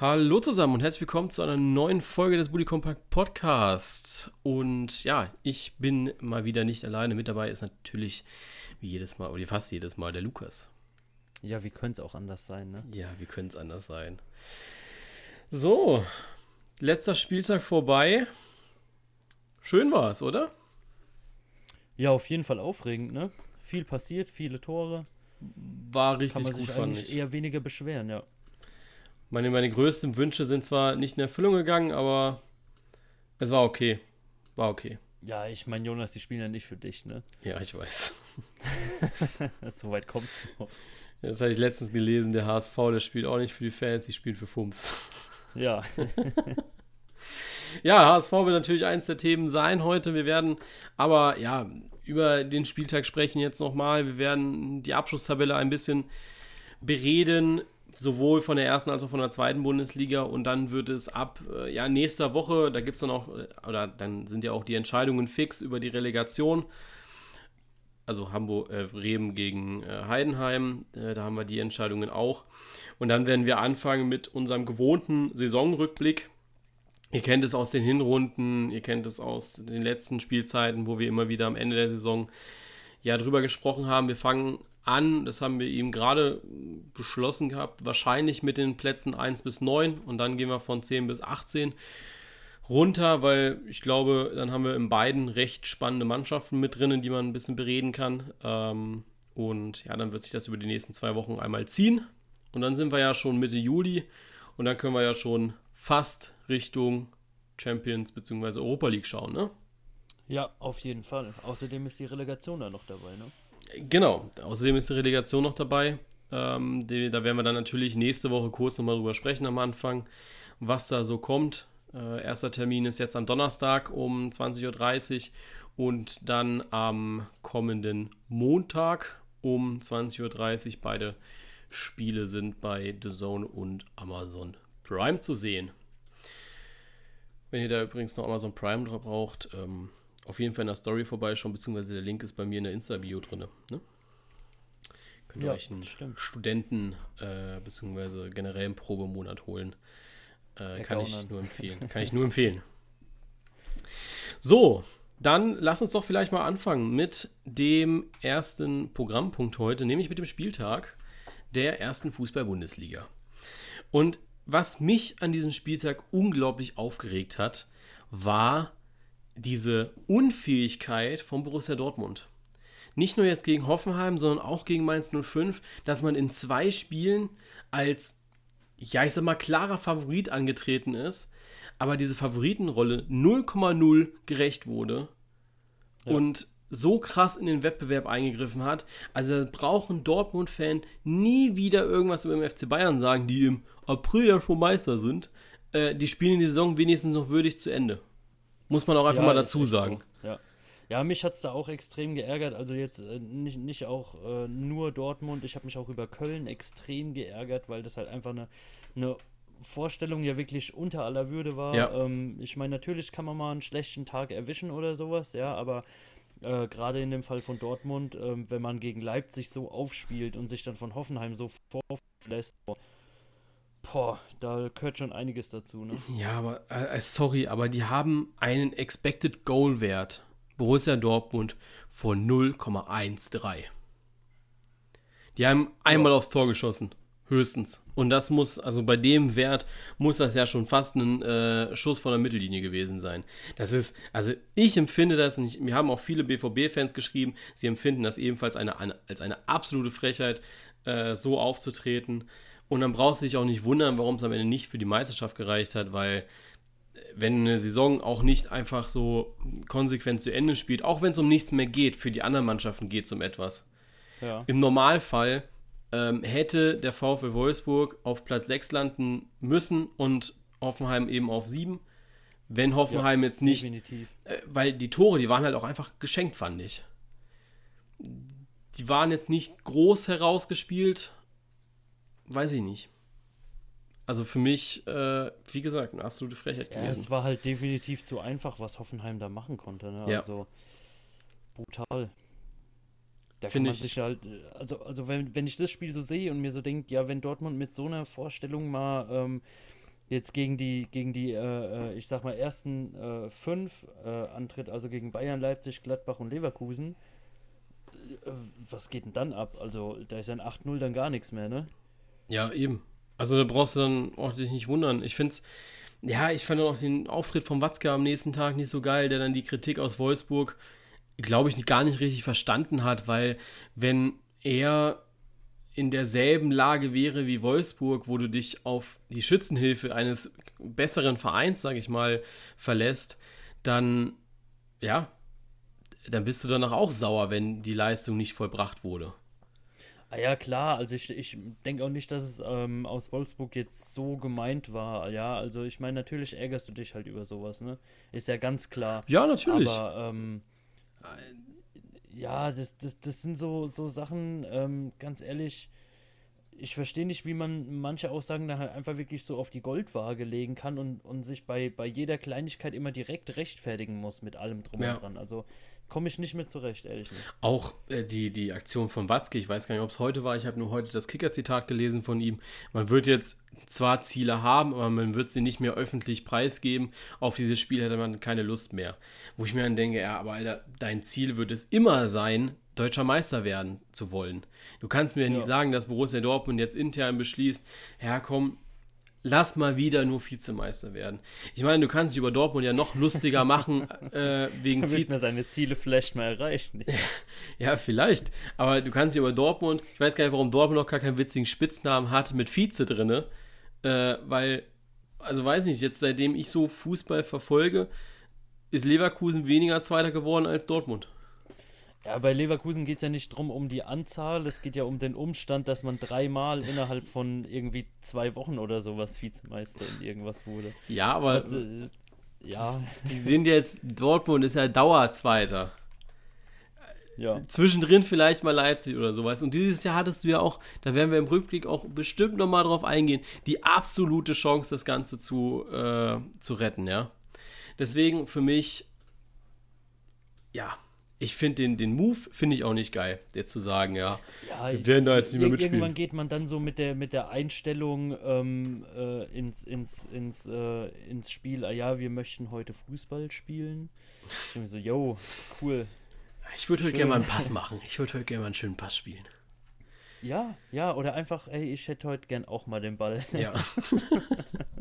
Hallo zusammen und herzlich willkommen zu einer neuen Folge des Bully Compact Podcasts. Und ja, ich bin mal wieder nicht alleine. Mit dabei ist natürlich wie jedes Mal, oder fast jedes Mal, der Lukas. Ja, wie könnte es auch anders sein, ne? Ja, wie könnte es anders sein? So, letzter Spieltag vorbei. Schön war es, oder? Ja, auf jeden Fall aufregend, ne? Viel passiert, viele Tore. War richtig Kann man gut, sich fand eigentlich ich. eher weniger beschweren, ja. Meine, meine größten Wünsche sind zwar nicht in Erfüllung gegangen, aber es war okay. War okay. Ja, ich meine, Jonas, die spielen ja nicht für dich, ne? Ja, ich weiß. so weit kommt's noch. Das habe ich letztens gelesen, der HSV, der spielt auch nicht für die Fans, die spielen für Fums. Ja, Ja, HSV wird natürlich eins der Themen sein heute. Wir werden aber ja über den Spieltag sprechen jetzt nochmal. Wir werden die Abschlusstabelle ein bisschen bereden, sowohl von der ersten als auch von der zweiten Bundesliga. Und dann wird es ab äh, ja, nächster Woche, da gibt es dann auch, äh, oder dann sind ja auch die Entscheidungen fix über die Relegation. Also Hamburg, äh, gegen äh, Heidenheim, äh, da haben wir die Entscheidungen auch. Und dann werden wir anfangen mit unserem gewohnten Saisonrückblick. Ihr kennt es aus den Hinrunden, ihr kennt es aus den letzten Spielzeiten, wo wir immer wieder am Ende der Saison ja drüber gesprochen haben. Wir fangen an, das haben wir eben gerade beschlossen gehabt, wahrscheinlich mit den Plätzen 1 bis 9 und dann gehen wir von 10 bis 18 runter, weil ich glaube, dann haben wir in beiden recht spannende Mannschaften mit drinnen, die man ein bisschen bereden kann. Ähm, und ja, dann wird sich das über die nächsten zwei Wochen einmal ziehen. Und dann sind wir ja schon Mitte Juli und dann können wir ja schon fast Richtung Champions bzw. Europa League schauen, ne? ja, auf jeden Fall. Außerdem ist die Relegation da noch dabei, ne? Genau, außerdem ist die Relegation noch dabei. Ähm, die, da werden wir dann natürlich nächste Woche kurz nochmal drüber sprechen am Anfang, was da so kommt. Äh, erster Termin ist jetzt am Donnerstag um 20.30 Uhr und dann am kommenden Montag um 20.30 Uhr. Beide Spiele sind bei The Zone und Amazon Prime zu sehen. Wenn ihr da übrigens noch Amazon Prime braucht, ähm, auf jeden Fall in der Story vorbeischauen, beziehungsweise der Link ist bei mir in der Insta-Bio drin. Ne? Könnt ihr Ja, euch einen stimmt. Studenten- äh, beziehungsweise generell einen Probemonat holen. Äh, kann ich nur empfehlen. Kann ich nur empfehlen. So, dann lass uns doch vielleicht mal anfangen mit dem ersten Programmpunkt heute, nämlich mit dem Spieltag der ersten Fußball-Bundesliga. Und was mich an diesem Spieltag unglaublich aufgeregt hat, war diese Unfähigkeit von Borussia Dortmund. Nicht nur jetzt gegen Hoffenheim, sondern auch gegen Mainz 05, dass man in zwei Spielen als, ja, ich sag mal, klarer Favorit angetreten ist, aber diese Favoritenrolle 0,0 gerecht wurde Ja. und so krass in den Wettbewerb eingegriffen hat. Also ein Dortmund-Fan nie wieder irgendwas über den FC Bayern sagen, die im April ja schon Meister sind. Äh, die spielen die Saison wenigstens noch würdig zu Ende. Muss man auch einfach Ja, mal dazu sagen. So. Ja. ja, mich hat es da auch extrem geärgert. Also jetzt äh, nicht, nicht auch äh, nur Dortmund. Ich habe mich auch über Köln extrem geärgert, weil das halt einfach eine, eine Vorstellung ja wirklich unter aller Würde war. Ja. Ähm, ich meine, natürlich kann man mal einen schlechten Tag erwischen oder sowas, ja, aber äh, gerade in dem Fall von Dortmund, ähm, wenn man gegen Leipzig so aufspielt und sich dann von Hoffenheim so vorlässt, boah, da gehört schon einiges dazu, ne? Ja, aber äh, sorry, aber die haben einen Expected Goal Wert Borussia Dortmund von 0,13. Die haben einmal aufs Tor geschossen, höchstens. Und das muss, also bei dem Wert muss das ja schon fast ein äh, Schuss von der Mittellinie gewesen sein. Das ist, also ich empfinde das, und ich, mir haben auch viele BVB-Fans geschrieben, sie empfinden das ebenfalls eine, eine, als eine absolute Frechheit, äh, so aufzutreten. Und dann brauchst du dich auch nicht wundern, warum es am Ende nicht für die Meisterschaft gereicht hat, weil wenn eine Saison auch nicht einfach so konsequent zu Ende spielt, auch wenn es um nichts mehr geht, für die anderen Mannschaften geht es um etwas. Ja. Im Normalfall ähm, hätte der VfL Wolfsburg auf Platz 6 landen müssen und Hoffenheim eben auf 7. Wenn Hoffenheim jetzt nicht, Definitiv. äh, weil die Tore, die waren halt auch einfach geschenkt, fand ich. Die waren jetzt nicht groß herausgespielt, weiß ich nicht. Also für mich, äh, wie gesagt, eine absolute Frechheit Ja, gewesen. es war halt definitiv zu einfach, was Hoffenheim da machen konnte. Ne? Ja. Also brutal. Da kann man ich- sich halt, also, also wenn, wenn ich das Spiel so sehe und mir so denke, ja, wenn Dortmund mit so einer Vorstellung mal ähm, jetzt gegen die, gegen die, äh, äh ich sag mal, ersten äh, fünf äh, antritt, also gegen Bayern, Leipzig, Gladbach und Leverkusen, äh, was geht denn dann ab? Also, da ist ein 8-0 dann gar nichts mehr, ne? Ja, eben. Also, da brauchst du dann auch dich nicht wundern. Ich finde es, ja, ich fand auch den Auftritt von Watzke am nächsten Tag nicht so geil, der dann die Kritik aus Wolfsburg, glaube ich, gar nicht richtig verstanden hat, weil, wenn er in derselben Lage wäre wie Wolfsburg, wo du dich auf die Schützenhilfe eines besseren Vereins, sage ich mal, verlässt, dann, ja, dann bist du danach auch sauer, wenn die Leistung nicht vollbracht wurde. Ah ja, klar, also ich, ich denke auch nicht, dass es ähm, aus Wolfsburg jetzt so gemeint war. Ja, also ich meine, natürlich ärgerst du dich halt über sowas, ne? Ist ja ganz klar. Ja, natürlich. Aber ähm, ja, das, das, das sind so, so Sachen, ähm, ganz ehrlich, ich verstehe nicht, wie man manche Aussagen dann halt einfach wirklich so auf die Goldwaage legen kann und, und sich bei, bei jeder Kleinigkeit immer direkt rechtfertigen muss mit allem drum ja. und dran. Also komme ich nicht mit zurecht, ehrlich nicht. Auch äh, die, die Aktion von Watzke, ich weiß gar nicht, ob es heute war, ich habe nur heute das Kicker-Zitat gelesen von ihm. Man wird jetzt zwar Ziele haben, aber man wird sie nicht mehr öffentlich preisgeben. Auf dieses Spiel hätte man keine Lust mehr. Wo ich mir dann denke, ja, aber Alter, dein Ziel wird es immer sein, deutscher Meister werden zu wollen. Du kannst mir ja nicht sagen, dass Borussia Dortmund jetzt intern beschließt, ja komm, lass mal wieder nur Vizemeister werden. Ich meine, du kannst dich über Dortmund ja noch lustiger machen, äh, wegen Vize. wird seine Ziele vielleicht mal erreichen. ja, vielleicht. Aber du kannst dich über Dortmund, ich weiß gar nicht, warum Dortmund noch gar keinen witzigen Spitznamen hat mit Vize drinne, äh, weil, also weiß nicht, jetzt seitdem ich so Fußball verfolge, ist Leverkusen weniger Zweiter geworden als Dortmund. Ja, bei Leverkusen geht es ja nicht drum um die Anzahl, es geht ja um den Umstand, dass man dreimal innerhalb von irgendwie zwei Wochen oder sowas Vizemeister in irgendwas wurde. Ja, aber also, ja. Die sind jetzt, Dortmund ist ja Dauerzweiter. Ja. Zwischendrin vielleicht mal Leipzig oder sowas. Und dieses Jahr hattest du ja auch, da werden wir im Rückblick auch bestimmt nochmal drauf eingehen, die absolute Chance, das Ganze zu, äh, zu retten, ja. Deswegen für mich, ja, ich finde den, den Move, finde ich auch nicht geil, jetzt zu sagen, ja, ja wir werden da jetzt nicht mehr mitspielen. Irgendwann geht man dann so mit der, mit der Einstellung ähm, äh, ins, ins, ins, äh, ins Spiel, ah ja, wir möchten heute Fußball spielen. Ich denke so, yo, cool. Ich würde heute gerne mal einen Pass machen. Ich würde heute gerne mal einen schönen Pass spielen. Ja, ja, oder einfach, ey, ich hätte heute gern auch mal den Ball. Ja.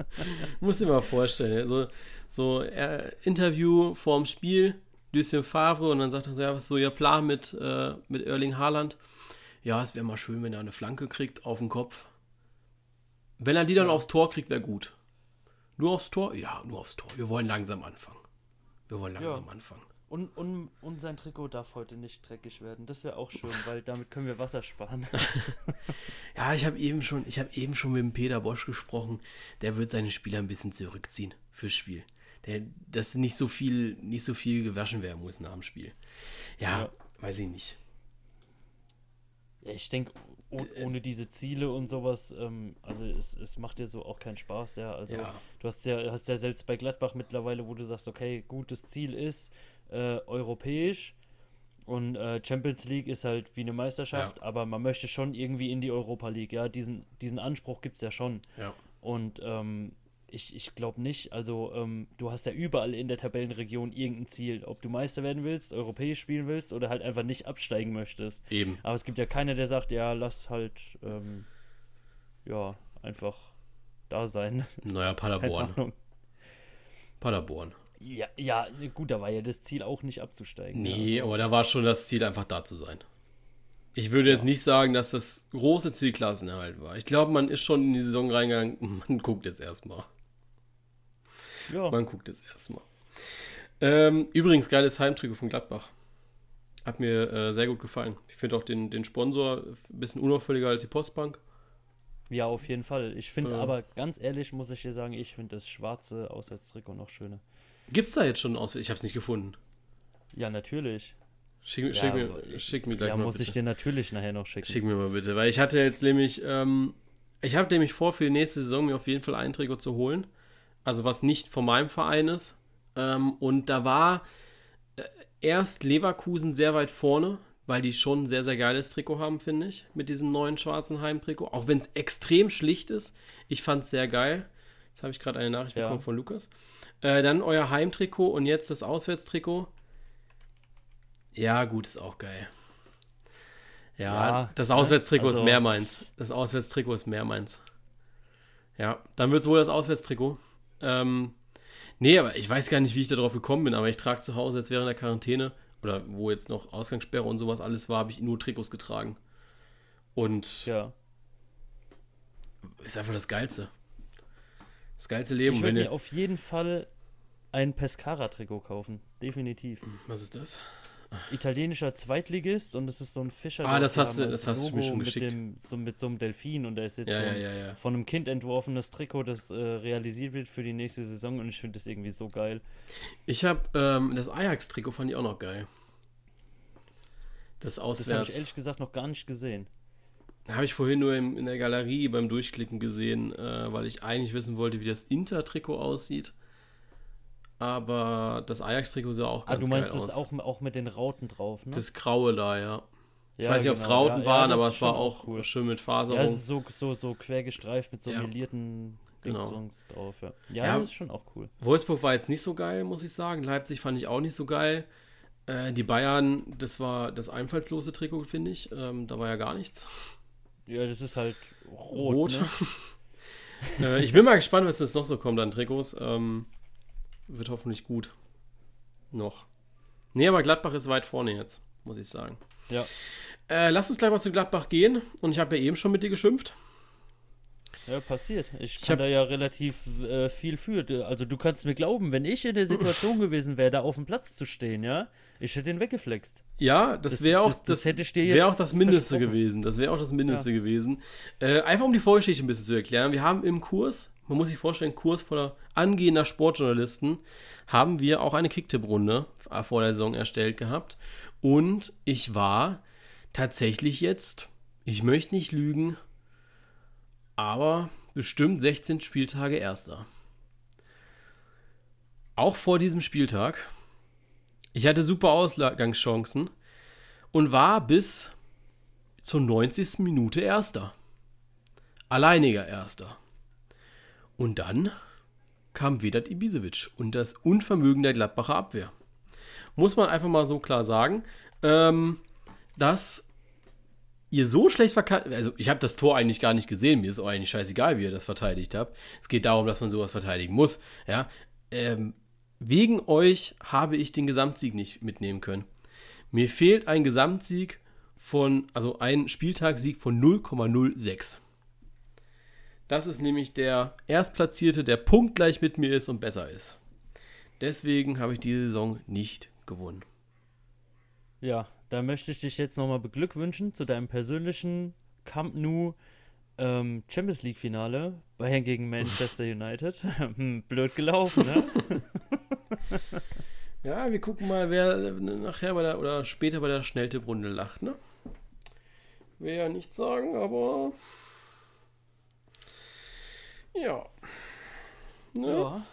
Muss dir mal vorstellen, so, so äh, Interview vorm Spiel, Lucien Favre und dann sagt er so, ja, was ist so Ihr Plan mit, äh, mit Erling Haaland? Ja, es wäre mal schön, wenn er eine Flanke kriegt auf den Kopf. Wenn er die dann ja. aufs Tor kriegt, wäre gut. Nur aufs Tor? Ja, nur aufs Tor. Wir wollen langsam anfangen. Wir wollen langsam ja. anfangen. Und, und, und sein Trikot darf heute nicht dreckig werden. Das wäre auch schön, weil damit können wir Wasser sparen. ja, ich habe eben schon, eben schon mit dem Peter Bosch gesprochen. Der wird seine Spieler ein bisschen zurückziehen fürs Spiel der, dass nicht so viel, nicht so viel gewaschen werden muss nach dem Spiel. Ja, ja. weiß ich nicht. Ja, ich denke, oh, ohne diese Ziele und sowas, ähm, also es, es macht dir so auch keinen Spaß, ja. Also ja. du hast ja, hast ja selbst bei Gladbach mittlerweile, wo du sagst, okay, gutes Ziel ist äh, europäisch und äh, Champions League ist halt wie eine Meisterschaft, ja. aber man möchte schon irgendwie in die Europa League, ja. Diesen, diesen Anspruch gibt es ja schon. Ja. Und ähm, ich, ich glaube nicht. Also, ähm, du hast ja überall in der Tabellenregion irgendein Ziel. Ob du Meister werden willst, europäisch spielen willst oder halt einfach nicht absteigen möchtest. Eben. Aber es gibt ja keiner, der sagt, ja, lass halt, ähm, ja, einfach da sein. Naja, Paderborn. Paderborn. Ja, ja, gut, da war ja das Ziel auch nicht abzusteigen. Nee, also. aber da war schon das Ziel, einfach da zu sein. Ich würde jetzt nicht sagen, dass das große Ziel Klassenerhalt war. Ich glaube, man ist schon in die Saison reingegangen. Man guckt jetzt erstmal. Ja. Man guckt jetzt erstmal. Ähm, übrigens, geiles Heimtrikot von Gladbach. Hat mir äh, sehr gut gefallen. Ich finde auch den, den Sponsor ein bisschen unauffälliger als die Postbank. Ja, auf jeden Fall. Ich finde äh. aber, ganz ehrlich, muss ich dir sagen, ich finde das schwarze Auswärtstrikot noch schöner. Gibt es da jetzt schon Auswärts? Ich habe es nicht gefunden. Ja, natürlich. Schick, ja, schick, mir, schick mir gleich ja, mal. Ja, muss bitte. ich dir natürlich nachher noch schicken. Schick mir mal bitte, weil ich hatte jetzt nämlich, ähm, ich habe nämlich vor, für die nächste Saison mir auf jeden Fall einen Trikot zu holen also was nicht von meinem Verein ist. Ähm, und da war äh, erst Leverkusen sehr weit vorne, weil die schon ein sehr, sehr geiles Trikot haben, finde ich, mit diesem neuen schwarzen Heimtrikot. Auch wenn es extrem schlicht ist. Ich fand es sehr geil. Jetzt habe ich gerade eine Nachricht Ja. bekommen von Lukas. Äh, dann euer Heimtrikot und jetzt das Auswärtstrikot. Ja, gut, ist auch geil. Ja, Ja, das ne? Auswärtstrikot ist Also- mehr meins. Das Auswärtstrikot ist mehr meins. Ja, dann wird es wohl das Auswärtstrikot. Ähm, nee, aber ich weiß gar nicht, wie ich darauf gekommen bin, aber ich trage zu Hause jetzt während der Quarantäne oder wo jetzt noch Ausgangssperre und sowas alles war, habe ich nur Trikots getragen. Und Ja. ist einfach das Geilste. Das geilste Leben. Ich wenn würde mir auf jeden Fall ein Pescara-Trikot kaufen. Definitiv. was ist das? Italienischer Zweitligist und das ist so ein Fischer. Ah, das hast du- das hast du mir schon mit geschickt. Dem, so, mit so einem Delfin und da ist jetzt Ja, so ein ja, ja. von einem Kind entworfenes Trikot, das äh, realisiert wird für die nächste Saison und ich finde das irgendwie so geil. Ich habe ähm, das Ajax-Trikot fand ich auch noch geil. Das Das habe ich auswärts. ehrlich gesagt noch gar nicht gesehen. Habe ich vorhin nur in der Galerie beim Durchklicken gesehen, äh, weil ich eigentlich wissen wollte, wie das Inter-Trikot aussieht. Aber das Ajax-Trikot sah auch Ah, ganz du meinst geil das aus. auch, auch mit den Rauten drauf, ne? Das Graue da, ja. Ich Ja, weiß nicht, ob es genau. Rauten Ja, ja, waren, das aber es war auch cool. schön mit Ja, Faserung. es ist so, so, so quer gestreift mit so Ja. melierten Genau. Dingsons drauf. Ja, ja, Ja. das ist schon auch cool. Wolfsburg war jetzt nicht so geil, muss ich sagen. Leipzig fand ich auch nicht so geil. Äh, die Bayern, das war das einfallslose Trikot, finde ich. Ähm, da war ja gar nichts. Ja, das ist halt rot. Rot. Ne? äh, ich bin mal gespannt, was jetzt noch so kommt an Trikots. Ähm, wird hoffentlich gut. Noch. Nee, aber Gladbach ist weit vorne jetzt, muss ich sagen. Ja. Äh, lass uns gleich mal zu Gladbach gehen. Und ich habe ja eben schon mit dir geschimpft. Ja, passiert. Ich Ich kann hab- da ja relativ äh, viel für. Also du kannst mir glauben, wenn ich in der Situation gewesen wäre, da auf dem Platz zu stehen, ja, ich hätte den weggeflext. Ja, das wäre auch das- das, das hätte ich dir wäre auch das Mindeste gewesen. Das wäre auch das Mindeste gewesen. Äh, einfach um die Vorgeschichte ein bisschen zu erklären. Wir haben im Kurs, man muss sich vorstellen, Kurs voller angehender Sportjournalisten, haben wir auch eine Kicktipp-Runde vor der Saison erstellt gehabt. Und ich war tatsächlich jetzt, ich möchte nicht lügen, aber bestimmt 16 Spieltage erster. Auch vor diesem Spieltag. Ich hatte super Ausgangschancen und war bis zur 90. Minute Erster. Alleiniger Erster. Und dann kam Vedat Ibisevic und das Unvermögen der Gladbacher Abwehr. Muss man einfach mal so klar sagen, ähm, dass ihr so schlecht verteidigt, also ich habe das Tor eigentlich gar nicht gesehen, mir ist auch eigentlich scheißegal, wie ihr das verteidigt habt. Es geht darum, dass man sowas verteidigen muss, ja. Ähm, wegen euch habe ich den Gesamtsieg nicht mitnehmen können. Mir fehlt ein Gesamtsieg von, also ein Spieltagssieg von 0,06. Das ist nämlich der Erstplatzierte, der punktgleich mit mir ist und besser ist. Deswegen habe ich diese Saison nicht gewonnen. Ja, da möchte ich dich jetzt nochmal beglückwünschen zu deinem persönlichen Camp Nou ähm, Champions League Finale. Bayern gegen Manchester United. Hm, Blöd gelaufen, ne? Ja, wir gucken mal, wer nachher bei der, oder später bei der Schnelltipprunde lacht, ne? Will ja nicht sagen, aber. Ja. Ne? ja.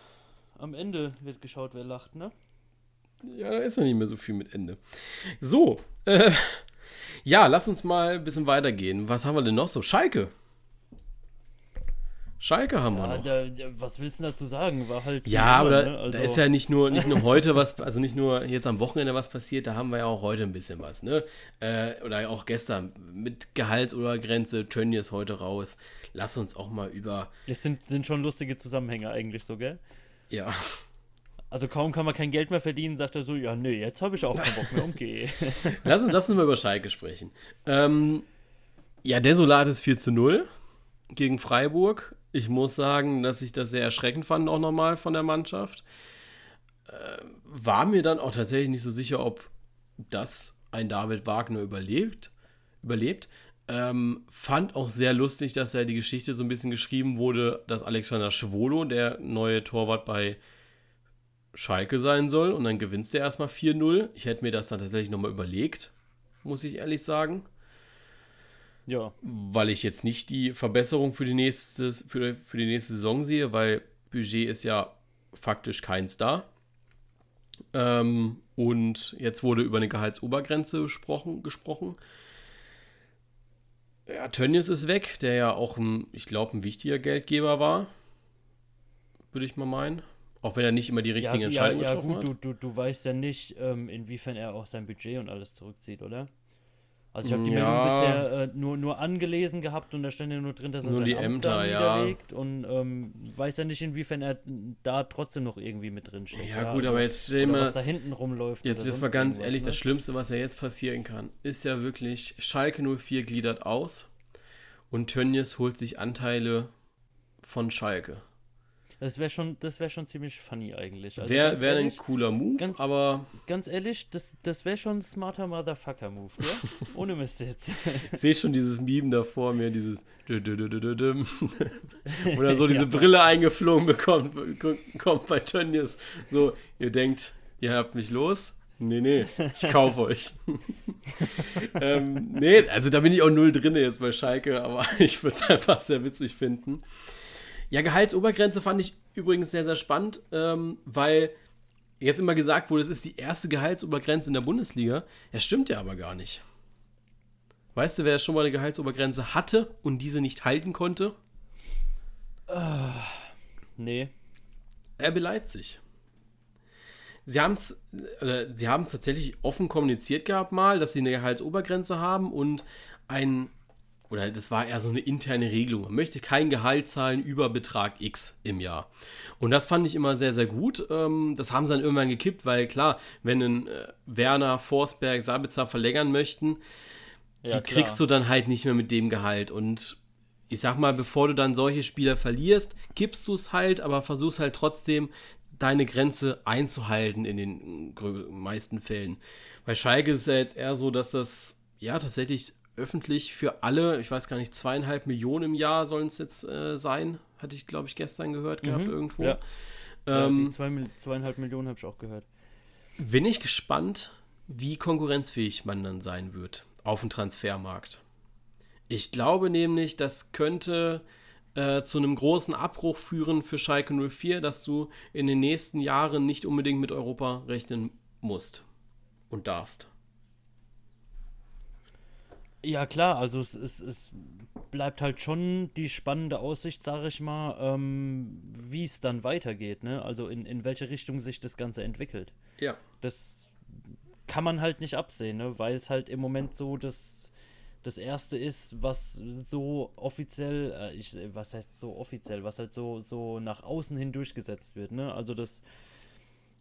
Am Ende wird geschaut, wer lacht, ne? Ja, da ist ja nicht mehr so viel mit Ende. So, äh, ja, lass uns mal ein bisschen weitergehen. Was haben wir denn noch so? Schalke. Schalke haben wir Ja, noch. da, da, was willst du dazu sagen? War halt. Ja, aber da, ne? Also, da ist ja nicht nur, nicht nur heute was, also nicht nur jetzt am Wochenende was passiert, da haben wir ja auch heute ein bisschen was, ne? Äh, oder auch gestern mit Gehaltsobergrenze, Tönnies heute raus. Lass uns auch mal über, Es sind, sind schon lustige Zusammenhänge eigentlich so, gell? ja, Also kaum kann man kein Geld mehr verdienen, sagt er so, ja, nee, jetzt habe ich auch keinen Bock mehr, okay. lass uns, lass uns mal über Schalke sprechen. Ähm, ja, desolates 4 zu 0 gegen Freiburg. Ich muss sagen, dass ich das sehr erschreckend fand, auch nochmal von der Mannschaft. Äh, war mir dann auch tatsächlich nicht so sicher, ob das ein David Wagner überlebt. überlebt. Ähm, fand auch sehr lustig, dass ja die Geschichte so ein bisschen geschrieben wurde, dass Alexander Schwolo der neue Torwart bei Schalke sein soll. Und dann gewinnst du erstmal 4-0. Ich hätte mir das dann tatsächlich nochmal überlegt, muss ich ehrlich sagen ja, weil ich jetzt nicht die Verbesserung für die nächste, für, für die nächste Saison sehe, weil Budget ist ja faktisch keins da. Ähm, und jetzt wurde über eine Gehaltsobergrenze gesprochen. gesprochen. Ja, Tönnies ist weg, der ja auch, ein, ich glaube, ein wichtiger Geldgeber war. würde ich mal meinen. Auch wenn er nicht immer die richtigen ja, Entscheidungen ja, ja, getroffen gut, hat. Du, du, du weißt ja nicht, ähm, inwiefern er auch sein Budget und alles zurückzieht, oder? Also ich habe die Ja. Meldung bisher äh, nur, nur angelesen gehabt und da stand ja nur drin, dass er Nur sein die Amt Ämter, da ja. niederlegt und ähm, weiß ja nicht, inwiefern er da trotzdem noch irgendwie mit drin steht. Ja, gut, aber jetzt stell mal, was da hinten rumläuft. jetzt wissen wir ganz ehrlich, ne? das Schlimmste, was ja jetzt passieren kann, ist ja wirklich, Schalke 04 gliedert aus und Tönnies holt sich Anteile von Schalke. Das wäre schon, das wär schon ziemlich funny eigentlich. Also Wäre wär ein cooler Move, ganz- aber ganz ehrlich, das, das wäre schon ein smarter Motherfucker-Move, gell? Ohne Mist jetzt. ich sehe schon dieses Meme da vor mir, dieses oder so diese Brille eingeflogen bekommt, kommt bei Tönnies. So, ihr denkt, ihr habt mich los? Nee, nee, ich kaufe euch. ähm, nee, also da bin ich auch null drin jetzt bei Schalke, aber ich würde es einfach sehr witzig finden. Ja, Gehaltsobergrenze fand ich übrigens sehr, sehr spannend, ähm, weil jetzt immer gesagt wurde, es ist die erste Gehaltsobergrenze in der Bundesliga. Ja, stimmt ja aber gar nicht. Weißt du, wer schon mal eine Gehaltsobergrenze hatte und diese nicht halten konnte? nee. RB Leipzig. Sie haben es äh, sie haben's tatsächlich offen kommuniziert gehabt mal, dass sie eine Gehaltsobergrenze haben und ein, oder das war eher so eine interne Regelung. Man möchte kein Gehalt zahlen über Betrag X im Jahr. Und das fand ich immer sehr, sehr gut. Ähm, das haben sie dann irgendwann gekippt, weil klar, wenn ein äh, Werner, Forsberg, Sabitzer verlängern möchten, Ja, die kriegst du dann halt nicht mehr mit dem Gehalt. Und ich sag mal, bevor du dann solche Spieler verlierst, gibst du es halt, aber versuchst halt trotzdem deine Grenze einzuhalten in den grö- meisten Fällen. Bei Schalke ist es ja jetzt eher so, dass das ja tatsächlich öffentlich für alle, ich weiß gar nicht, zweieinhalb Millionen im Jahr sollen es jetzt äh, sein, hatte ich glaube ich gestern gehört gehabt Mhm, irgendwo. ja. Ja, Ähm, die zwei, zweieinhalb Millionen habe ich auch gehört. bin ich gespannt, wie konkurrenzfähig man dann sein wird auf dem Transfermarkt. Ich glaube nämlich, das könnte äh, zu einem großen Abbruch führen für Schalke 04, dass du in den nächsten Jahren nicht unbedingt mit Europa rechnen musst und darfst. Ja, klar, also es, es, es bleibt halt schon die spannende Aussicht, sage ich mal, ähm, wie es dann weitergeht, ne? Also in, in welche Richtung sich das Ganze entwickelt. Ja. Das kann man halt nicht absehen, ne? Weil es halt im Moment so das, das Erste ist, was so offiziell, äh, ich, was heißt so offiziell, was halt so, so nach außen hin durchgesetzt wird, ne? Also das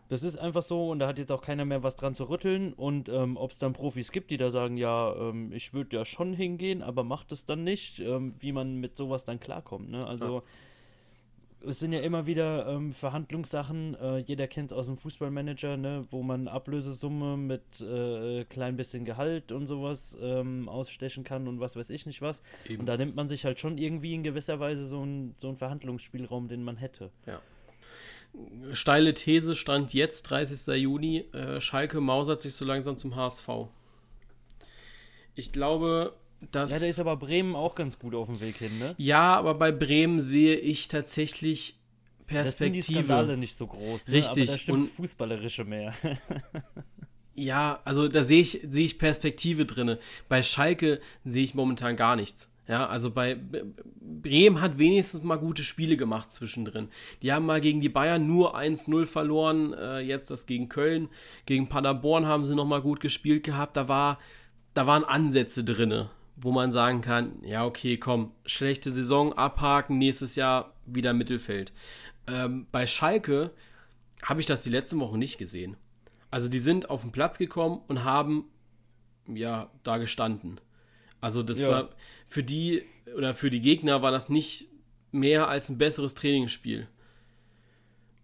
das ist einfach so und da hat jetzt auch keiner mehr was dran zu rütteln. Und ähm, ob es dann Profis gibt, die da sagen, ja, ähm, ich würde ja schon hingehen, aber macht es dann nicht, ähm, wie man mit sowas dann klarkommt. Ne? Also es sind ja immer wieder ähm, Verhandlungssachen, äh, jeder kennt es aus dem Fußballmanager, ne? wo man Ablösesumme mit äh, klein bisschen Gehalt und sowas ähm, ausstechen kann und was weiß ich nicht was. Eben. Und da nimmt man sich halt schon irgendwie in gewisser Weise so einen so einen Verhandlungsspielraum, den man hätte. Steile These stand jetzt, 30. Juni. Äh, Schalke mausert sich so langsam zum HSV. Ich glaube, dass. Ja, da ist aber Bremen auch ganz gut auf dem Weg hin, ne? Ja, aber bei Bremen sehe ich tatsächlich Das sind die Perspektive. Skandale nicht so groß, ne? Richtig, aber da stimmt und- Fußballerische mehr. Ja, also da sehe ich, sehe ich Perspektive drin. Bei Schalke sehe ich momentan gar nichts. Ja, also bei Bremen hat wenigstens mal gute Spiele gemacht zwischendrin. Die haben mal gegen die Bayern nur 1-0 verloren, äh, jetzt das gegen Köln. Gegen Paderborn haben sie nochmal gut gespielt gehabt. Da, war, da waren Ansätze drin, wo man sagen kann, ja, okay, komm, schlechte Saison abhaken, nächstes Jahr wieder Mittelfeld. Ähm, bei Schalke habe ich das die letzten Wochen nicht gesehen. Also die sind auf den Platz gekommen und haben ja da gestanden. Also das Ja. war für die oder für die Gegner war das nicht mehr als ein besseres Trainingsspiel.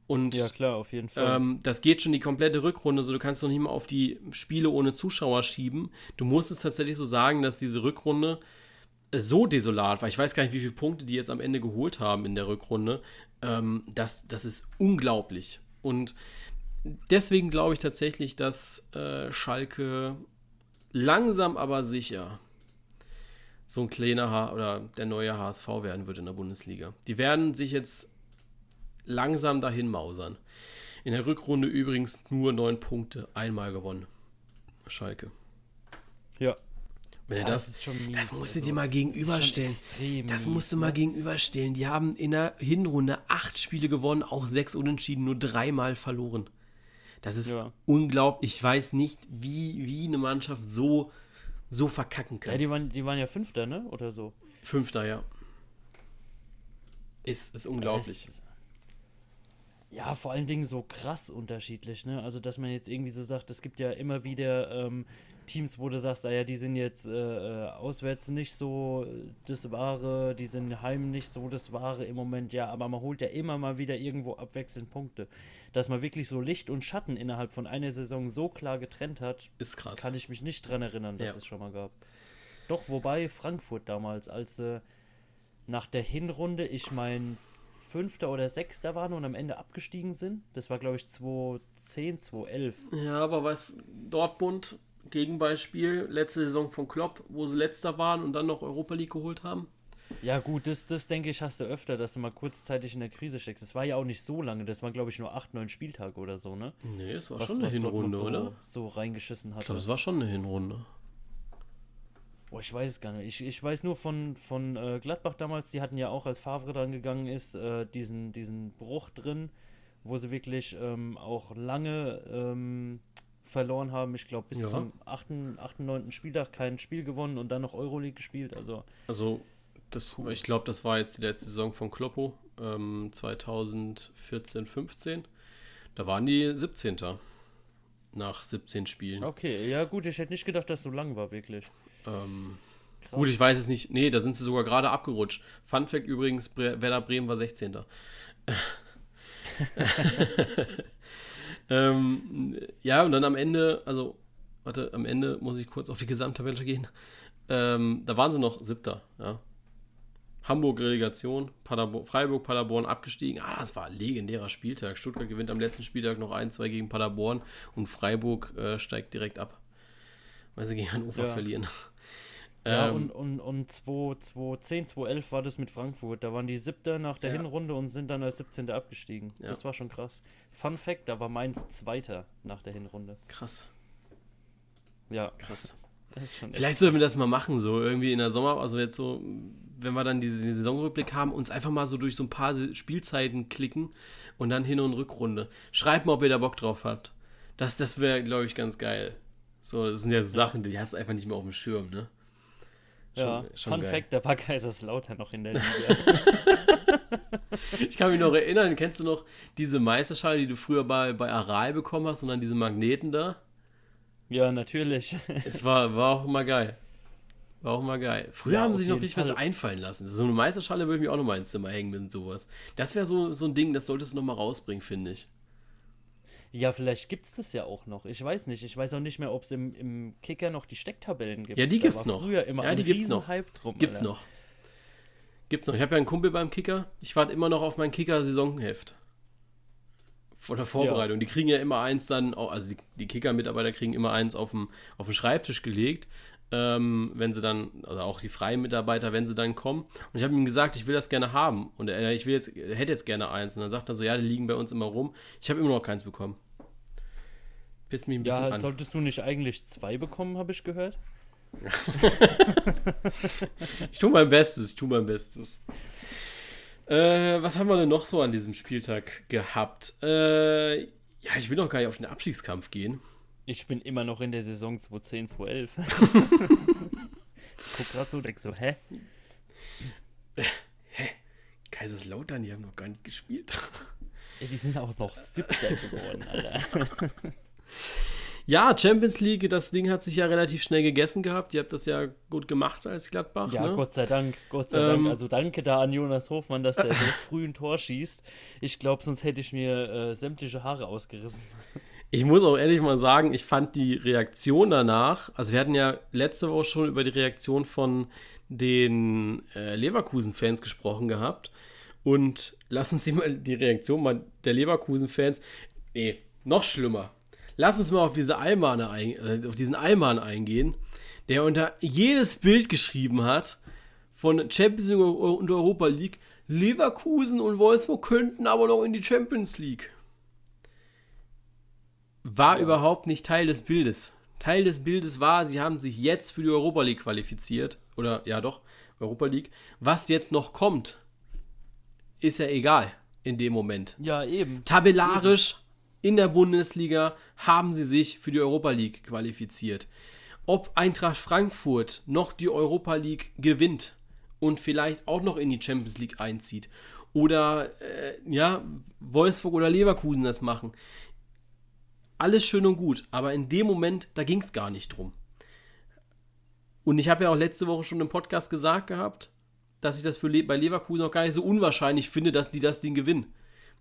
Und ja, klar, auf jeden Fall. ähm, das geht schon die komplette Rückrunde, so du kannst noch nicht mal auf die Spiele ohne Zuschauer schieben. Du musst es tatsächlich so sagen, dass diese Rückrunde so desolat war. Ich weiß gar nicht, wie viele Punkte die jetzt am Ende geholt haben in der Rückrunde. Ähm, das, das ist unglaublich. Und deswegen glaube ich tatsächlich, dass äh, Schalke langsam aber sicher so ein kleiner H oder der neue HSV werden wird in der Bundesliga. Die werden sich jetzt langsam dahin mausern. In der Rückrunde übrigens nur neun Punkte, einmal gewonnen. Schalke. ja. Wenn Ja, das, das ist schon mies, das musst du also, dir mal das ist gegenüberstellen. extrem Das musst du mal ne? gegenüberstellen. Die haben in der Hinrunde acht Spiele gewonnen, auch sechs unentschieden, nur dreimal verloren. Das ist Ja. unglaublich. Ich weiß nicht, wie, wie eine Mannschaft so, so verkacken kann. Ja, die waren, die waren ja Fünfter, ne? Oder so. Fünfter, ja. Ist, ist unglaublich. Es- Ja, vor allen Dingen so krass unterschiedlich, ne? Also, dass man jetzt irgendwie so sagt, es gibt ja immer wieder ähm, Teams, wo du sagst, ah ja, die sind jetzt äh, äh, auswärts nicht so äh, das Wahre, die sind heim nicht so das Wahre im Moment, ja, aber man holt ja immer mal wieder irgendwo abwechselnd Punkte. Dass man wirklich so Licht und Schatten innerhalb von einer Saison so klar getrennt hat, Ist krass. kann ich mich nicht dran erinnern, dass Ja. es schon mal gab. Doch, wobei Frankfurt damals, als sie nach der Hinrunde, ich mein Fünfter oder Sechster waren und am Ende abgestiegen sind, das war glaube ich 2010, 2011. Ja, aber was Dortmund, Gegenbeispiel, letzte Saison von Klopp, wo sie letzter waren und dann noch Europa League geholt haben. Ja gut, das, das denke ich hast du öfter, dass du mal kurzzeitig in der Krise steckst. Das war ja auch nicht so lange, das waren glaube ich nur acht, neun Spieltage oder so, ne? Nee, es war Was, schon eine Hinrunde, so, oder? so reingeschissen Ich hatte. glaube, es war schon eine Hinrunde. Boah, ich weiß es gar nicht. Ich, ich weiß nur von, von äh, Gladbach damals, die hatten ja auch, als Favre dran gegangen ist, äh, diesen, diesen Bruch drin, wo sie wirklich ähm, auch lange ähm, verloren haben. Ich glaube, bis Ja. zum 8., 8., 9. Spieltag kein Spiel gewonnen und dann noch Euroleague gespielt. Also, Also, das, ich glaube, das war jetzt die letzte Saison von Kloppo, ähm, 2014, 15. Da waren die 17. Nach 17 Spielen. okay, ja gut, ich hätte nicht gedacht, dass so lang war, wirklich. Ähm, gut, ich weiß es nicht. Nee, da sind sie sogar gerade abgerutscht. Fun Fact übrigens: Bre Werder Bremen war 16. ähm, ja, und dann am Ende, also, warte, am Ende muss ich kurz auf die Gesamttabelle gehen. Ähm, da waren sie noch siebter, ja. Hamburg Relegation, Paderborn, Freiburg, Paderborn abgestiegen. Ah, das war ein legendärer Spieltag. Stuttgart gewinnt am letzten Spieltag noch 1-2 gegen Paderborn und Freiburg äh, steigt direkt ab. Weil sie gegen Hannover Ja. verlieren. Ja, Ähm, und, und, und 2, 2010, 2011 war das mit Frankfurt. Da waren die Siebter nach der Ja. Hinrunde und sind dann als 17. abgestiegen. Ja. Das war schon krass. Fun Fact, da war Mainz Zweiter nach der Hinrunde. krass, Ja, krass. Vielleicht sollten wir das mal machen, so irgendwie in der Sommer, also jetzt so, wenn wir dann diesen Saisonrückblick haben, uns einfach mal so durch so ein paar Spielzeiten klicken und dann Hin- und Rückrunde. Schreibt mal, ob ihr da Bock drauf habt. Das, das wäre, glaube ich, ganz geil. So, das sind ja so Sachen, die hast du einfach nicht mehr auf dem Schirm, ne? Ja, Schon- schon Fun geil. Fact, da war Kaiserslautern noch in der Liga. Ich kann mich noch erinnern, kennst du noch diese Meisterschale, die du früher bei, bei Aral bekommen hast und dann diese Magneten da? Ja, natürlich. Es war, war auch immer geil. War auch immer geil. Früher Ja, haben sie sich noch jeden richtig was Fall. einfallen lassen. So eine Meisterschale würde ich mir auch noch mal ins Zimmer hängen mit sowas. Das wäre so, so ein Ding, das solltest du noch mal rausbringen, finde ich. ja, vielleicht gibt es das ja auch noch. Ich weiß nicht. Ich weiß auch nicht mehr, ob es im, im Kicker noch die Stecktabellen gibt. Ja, die gibt's war noch. Früher immer Ja, die gibt's noch. Riesenhype drum. Gibt's Alter. noch. Gibt's noch. Ich habe ja einen Kumpel beim Kicker. Ich warte immer noch auf mein Kicker-Saisonheft. Von der Vorbereitung. Die kriegen ja immer eins dann, also die, die Kicker-Mitarbeiter kriegen immer eins auf dem, auf den Schreibtisch gelegt, ähm, wenn sie dann, also auch die freien Mitarbeiter, wenn sie dann kommen. Und ich habe ihm gesagt, ich will das gerne haben. Und er, ich will jetzt, er hätte jetzt gerne eins. Und dann sagt er so, ja, die liegen bei uns immer rum. Ich habe immer noch keins bekommen. Pisst mich ein bisschen Ja, an. solltest du nicht eigentlich zwei bekommen, habe ich gehört? Ich tue mein Bestes, ich tue mein Bestes. Äh, was haben wir denn noch so an diesem Spieltag gehabt? Äh, ja, ich will noch gar nicht auf den Abstiegskampf gehen. Ich bin immer noch in der Saison 2010, 2011. ich guck gerade so, denk so, hä? Kaiserslautern, die haben noch gar nicht gespielt. Ja, die sind auch noch Siebter geworden, Alter. Ja, Champions League, das Ding hat sich ja relativ schnell gegessen gehabt. Ihr habt das ja gut gemacht als Gladbach. Ja, ne? Gott sei Dank, Gott sei Ähm, Dank. Also danke da an Jonas Hofmann, dass der so früh ein Tor schießt. Ich glaube, sonst hätte ich mir äh, sämtliche Haare ausgerissen. Ich muss auch ehrlich mal sagen, ich fand die Reaktion danach, also wir hatten ja letzte Woche schon über die Reaktion von den äh, Leverkusen-Fans gesprochen gehabt. Und lass uns die, mal, die Reaktion mal der Leverkusen-Fans, nee, noch schlimmer. Lass uns mal auf, diese Almane ein, äh, auf diesen Alman eingehen, der unter jedes Bild geschrieben hat von Champions League und Europa League, Leverkusen und Wolfsburg könnten aber noch in die Champions League war Ja. überhaupt nicht Teil des Bildes. Teil des Bildes war, sie haben sich jetzt für die Europa League qualifiziert. Oder ja doch, Europa League. Was jetzt noch kommt, ist ja egal in dem Moment. Ja, eben. Tabellarisch in der Bundesliga haben sie sich für die Europa League qualifiziert. Ob Eintracht Frankfurt noch die Europa League gewinnt und vielleicht auch noch in die Champions League einzieht oder äh, ja, Wolfsburg oder Leverkusen das machen. Alles schön und gut, aber in dem Moment, da ging es gar nicht drum. Und ich habe ja auch letzte Woche schon im Podcast gesagt gehabt, dass ich das für Le bei Leverkusen auch gar nicht so unwahrscheinlich finde, dass die das Ding gewinnen.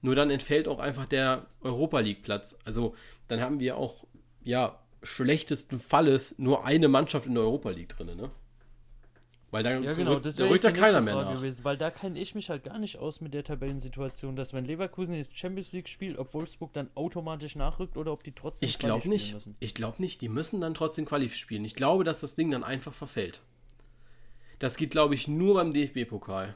Nur dann entfällt auch einfach der Europa League Platz. Also dann haben wir auch, ja, schlechtesten Falles nur eine Mannschaft in der Europa League drin, ne? Weil da, ja, genau, das da rückt da keiner mehr nach. Gewesen, weil da kenne ich mich halt gar nicht aus mit der Tabellensituation, dass wenn Leverkusen jetzt Champions League spielt, ob Wolfsburg dann automatisch nachrückt oder ob die trotzdem Ich glaube nicht. Müssen. Ich glaube nicht. Die müssen dann trotzdem Qualif spielen. Ich glaube, dass das Ding dann einfach verfällt. Das geht, glaube ich, nur beim DFB-Pokal.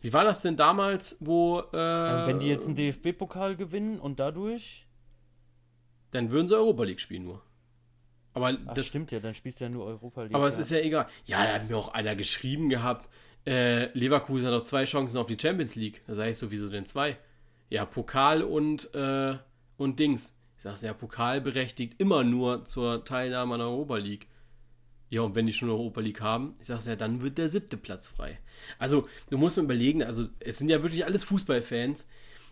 Wie war das denn damals, wo. Äh, wenn die jetzt einen DFB-Pokal gewinnen und dadurch. Dann würden sie Europa League spielen nur. Aber Ach, das stimmt ja, dann spielst du ja nur Europa League. Aber es ist ja egal. Ja, da hat mir auch einer geschrieben gehabt, äh, Leverkusen hat noch zwei Chancen auf die Champions League. Da sage ich sowieso denn zwei? Ja, Pokal und, äh, und Dings. Ich sage ja, Pokal berechtigt immer nur zur Teilnahme an der Europa League. Ja, und wenn die schon eine Europa League haben, ich sage ja, dann wird der siebte Platz frei. Also, du musst mir überlegen, also es sind ja wirklich alles Fußballfans,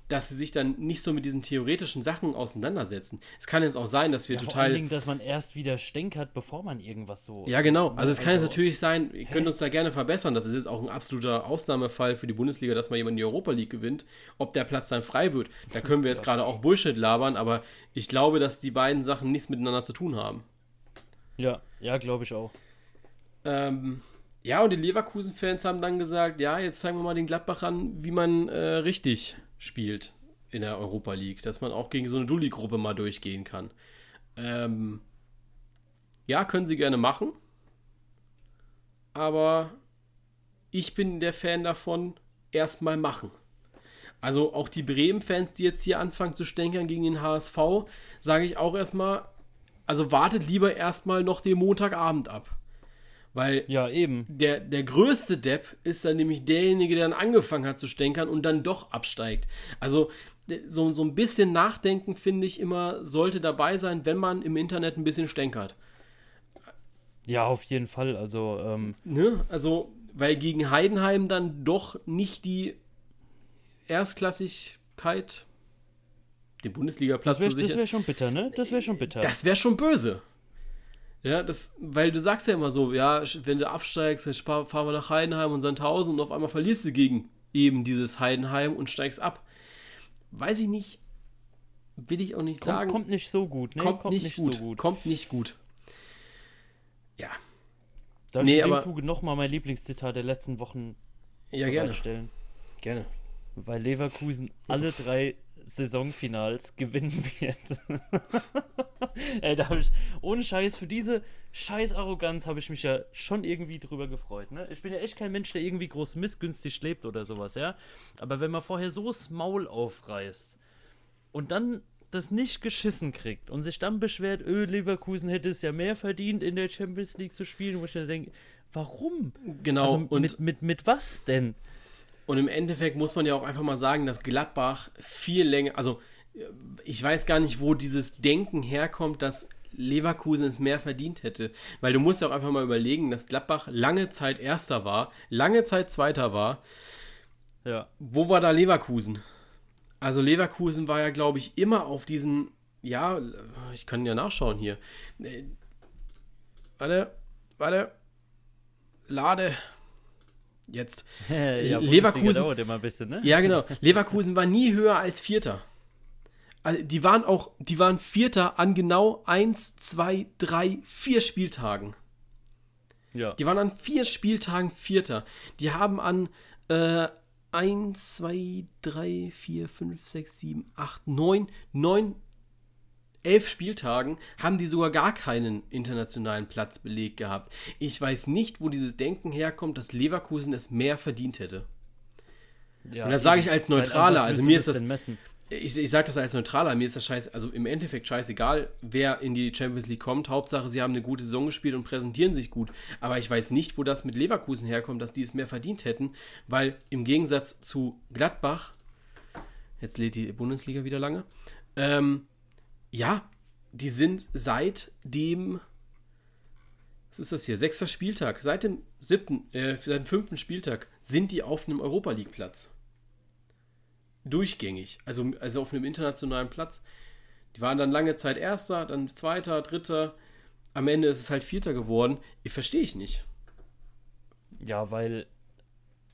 dass sie sich dann nicht so mit diesen theoretischen Sachen auseinandersetzen. Es kann jetzt auch sein, dass wir ja, total. Vor allen Dingen, dass man erst wieder stänkert, bevor man irgendwas so. Ja, genau. Also es kann jetzt also, natürlich sein, ihr könnt uns da gerne verbessern. Das ist jetzt auch ein absoluter Ausnahmefall für die Bundesliga, dass mal jemand die Europa League gewinnt. Ob der Platz dann frei wird, da können wir jetzt gerade auch Bullshit labern, aber ich glaube, dass die beiden Sachen nichts miteinander zu tun haben. Ja, ja, glaube ich auch. Ähm, ja, und die Leverkusen-Fans haben dann gesagt, ja, jetzt zeigen wir mal den Gladbachern, wie man äh, richtig spielt in der Europa League, dass man auch gegen so eine Dulli-Gruppe mal durchgehen kann. Ähm, ja, können sie gerne machen, aber ich bin der Fan davon, erstmal machen. Also auch die Bremen-Fans, die jetzt hier anfangen zu stänkern gegen den HSV, sage ich auch erstmal, also wartet lieber erstmal noch den Montagabend ab. Weil ja, eben. Der, der größte Depp ist dann nämlich derjenige, der dann angefangen hat zu stänkern und dann doch absteigt. Also so, so ein bisschen Nachdenken, finde ich immer, sollte dabei sein, wenn man im Internet ein bisschen stänkert. Ja, auf jeden Fall. Also, ähm ne? Also, weil gegen Heidenheim dann doch nicht die Erstklassigkeit, den Bundesliga-Platz zu sichern. Das wäre schon bitter, ne? Das wäre schon bitter. Das wäre schon böse. Ja, das, weil du sagst ja immer so, ja, wenn du absteigst, dann fahren wir nach Heidenheim und Sandhausen und auf einmal verlierst du gegen eben dieses Heidenheim und steigst ab. Weiß ich nicht, will ich auch nicht kommt, sagen. Kommt nicht so gut, ne? Kommt, kommt nicht, nicht, gut. So gut. Kommt nicht gut. Ja. Darf nee, ich in dem Zuge nochmal mein Lieblingszitat der letzten Wochen ja, gerne. Gerne. Weil Leverkusen alle drei Saisonfinals gewinnen wird. Ey, da habe ich, ohne Scheiß, für diese scheiß Arroganz habe ich mich ja schon irgendwie drüber gefreut. Ne? Ich bin ja echt kein Mensch, der irgendwie groß missgünstig lebt oder sowas, ja. Aber wenn man vorher so das Maul aufreißt und dann das nicht geschissen kriegt und sich dann beschwert, öh, Leverkusen hätte es ja mehr verdient, in der Champions League zu spielen, wo ich dann denke, warum? Genau. Also und mit, mit, mit was denn? Und im Endeffekt muss man ja auch einfach mal sagen, dass Gladbach viel länger, also ich weiß gar nicht, wo dieses Denken herkommt, dass Leverkusen es mehr verdient hätte. Weil du musst ja auch einfach mal überlegen, dass Gladbach lange Zeit Erster war, lange Zeit Zweiter war. Ja. Wo war da Leverkusen? Also Leverkusen war ja, glaube ich, immer auf diesen, ja, ich kann ja nachschauen hier. Äh, warte, warte, lade, jetzt. ja, Leverkusen dauert immer ein bisschen, ne? Ja, genau. Leverkusen war nie höher als Vierter. Also die waren auch, die waren Vierter an genau 1, 2, 3, 4 Spieltagen. Ja. Die waren an vier Spieltagen Vierter. Die haben an äh, 1, 2, 3, 4, 5, 6, 7, 8, 9, 9 elf Spieltagen haben die sogar gar keinen internationalen Platz belegt gehabt. Ich weiß nicht, wo dieses Denken herkommt, dass Leverkusen es mehr verdient hätte. Ja, und das sage ich als Neutraler. Also mir ist das. ich, ich sage das als Neutraler, mir ist das scheiße, also im Endeffekt scheißegal, wer in die Champions League kommt. Hauptsache, sie haben eine gute Saison gespielt und präsentieren sich gut. Aber ich weiß nicht, wo das mit Leverkusen herkommt, dass die es mehr verdient hätten, weil im Gegensatz zu Gladbach, jetzt lädt die Bundesliga wieder lange, ähm, ja, die sind seit dem, was ist das hier, sechster Spieltag, seit dem siebten, äh, seit dem fünften Spieltag sind die auf einem Europa League Platz durchgängig, also, also auf einem internationalen Platz. Die waren dann lange Zeit Erster, dann Zweiter, Dritter. Am Ende ist es halt Vierter geworden. Ich verstehe ich nicht. Ja, weil.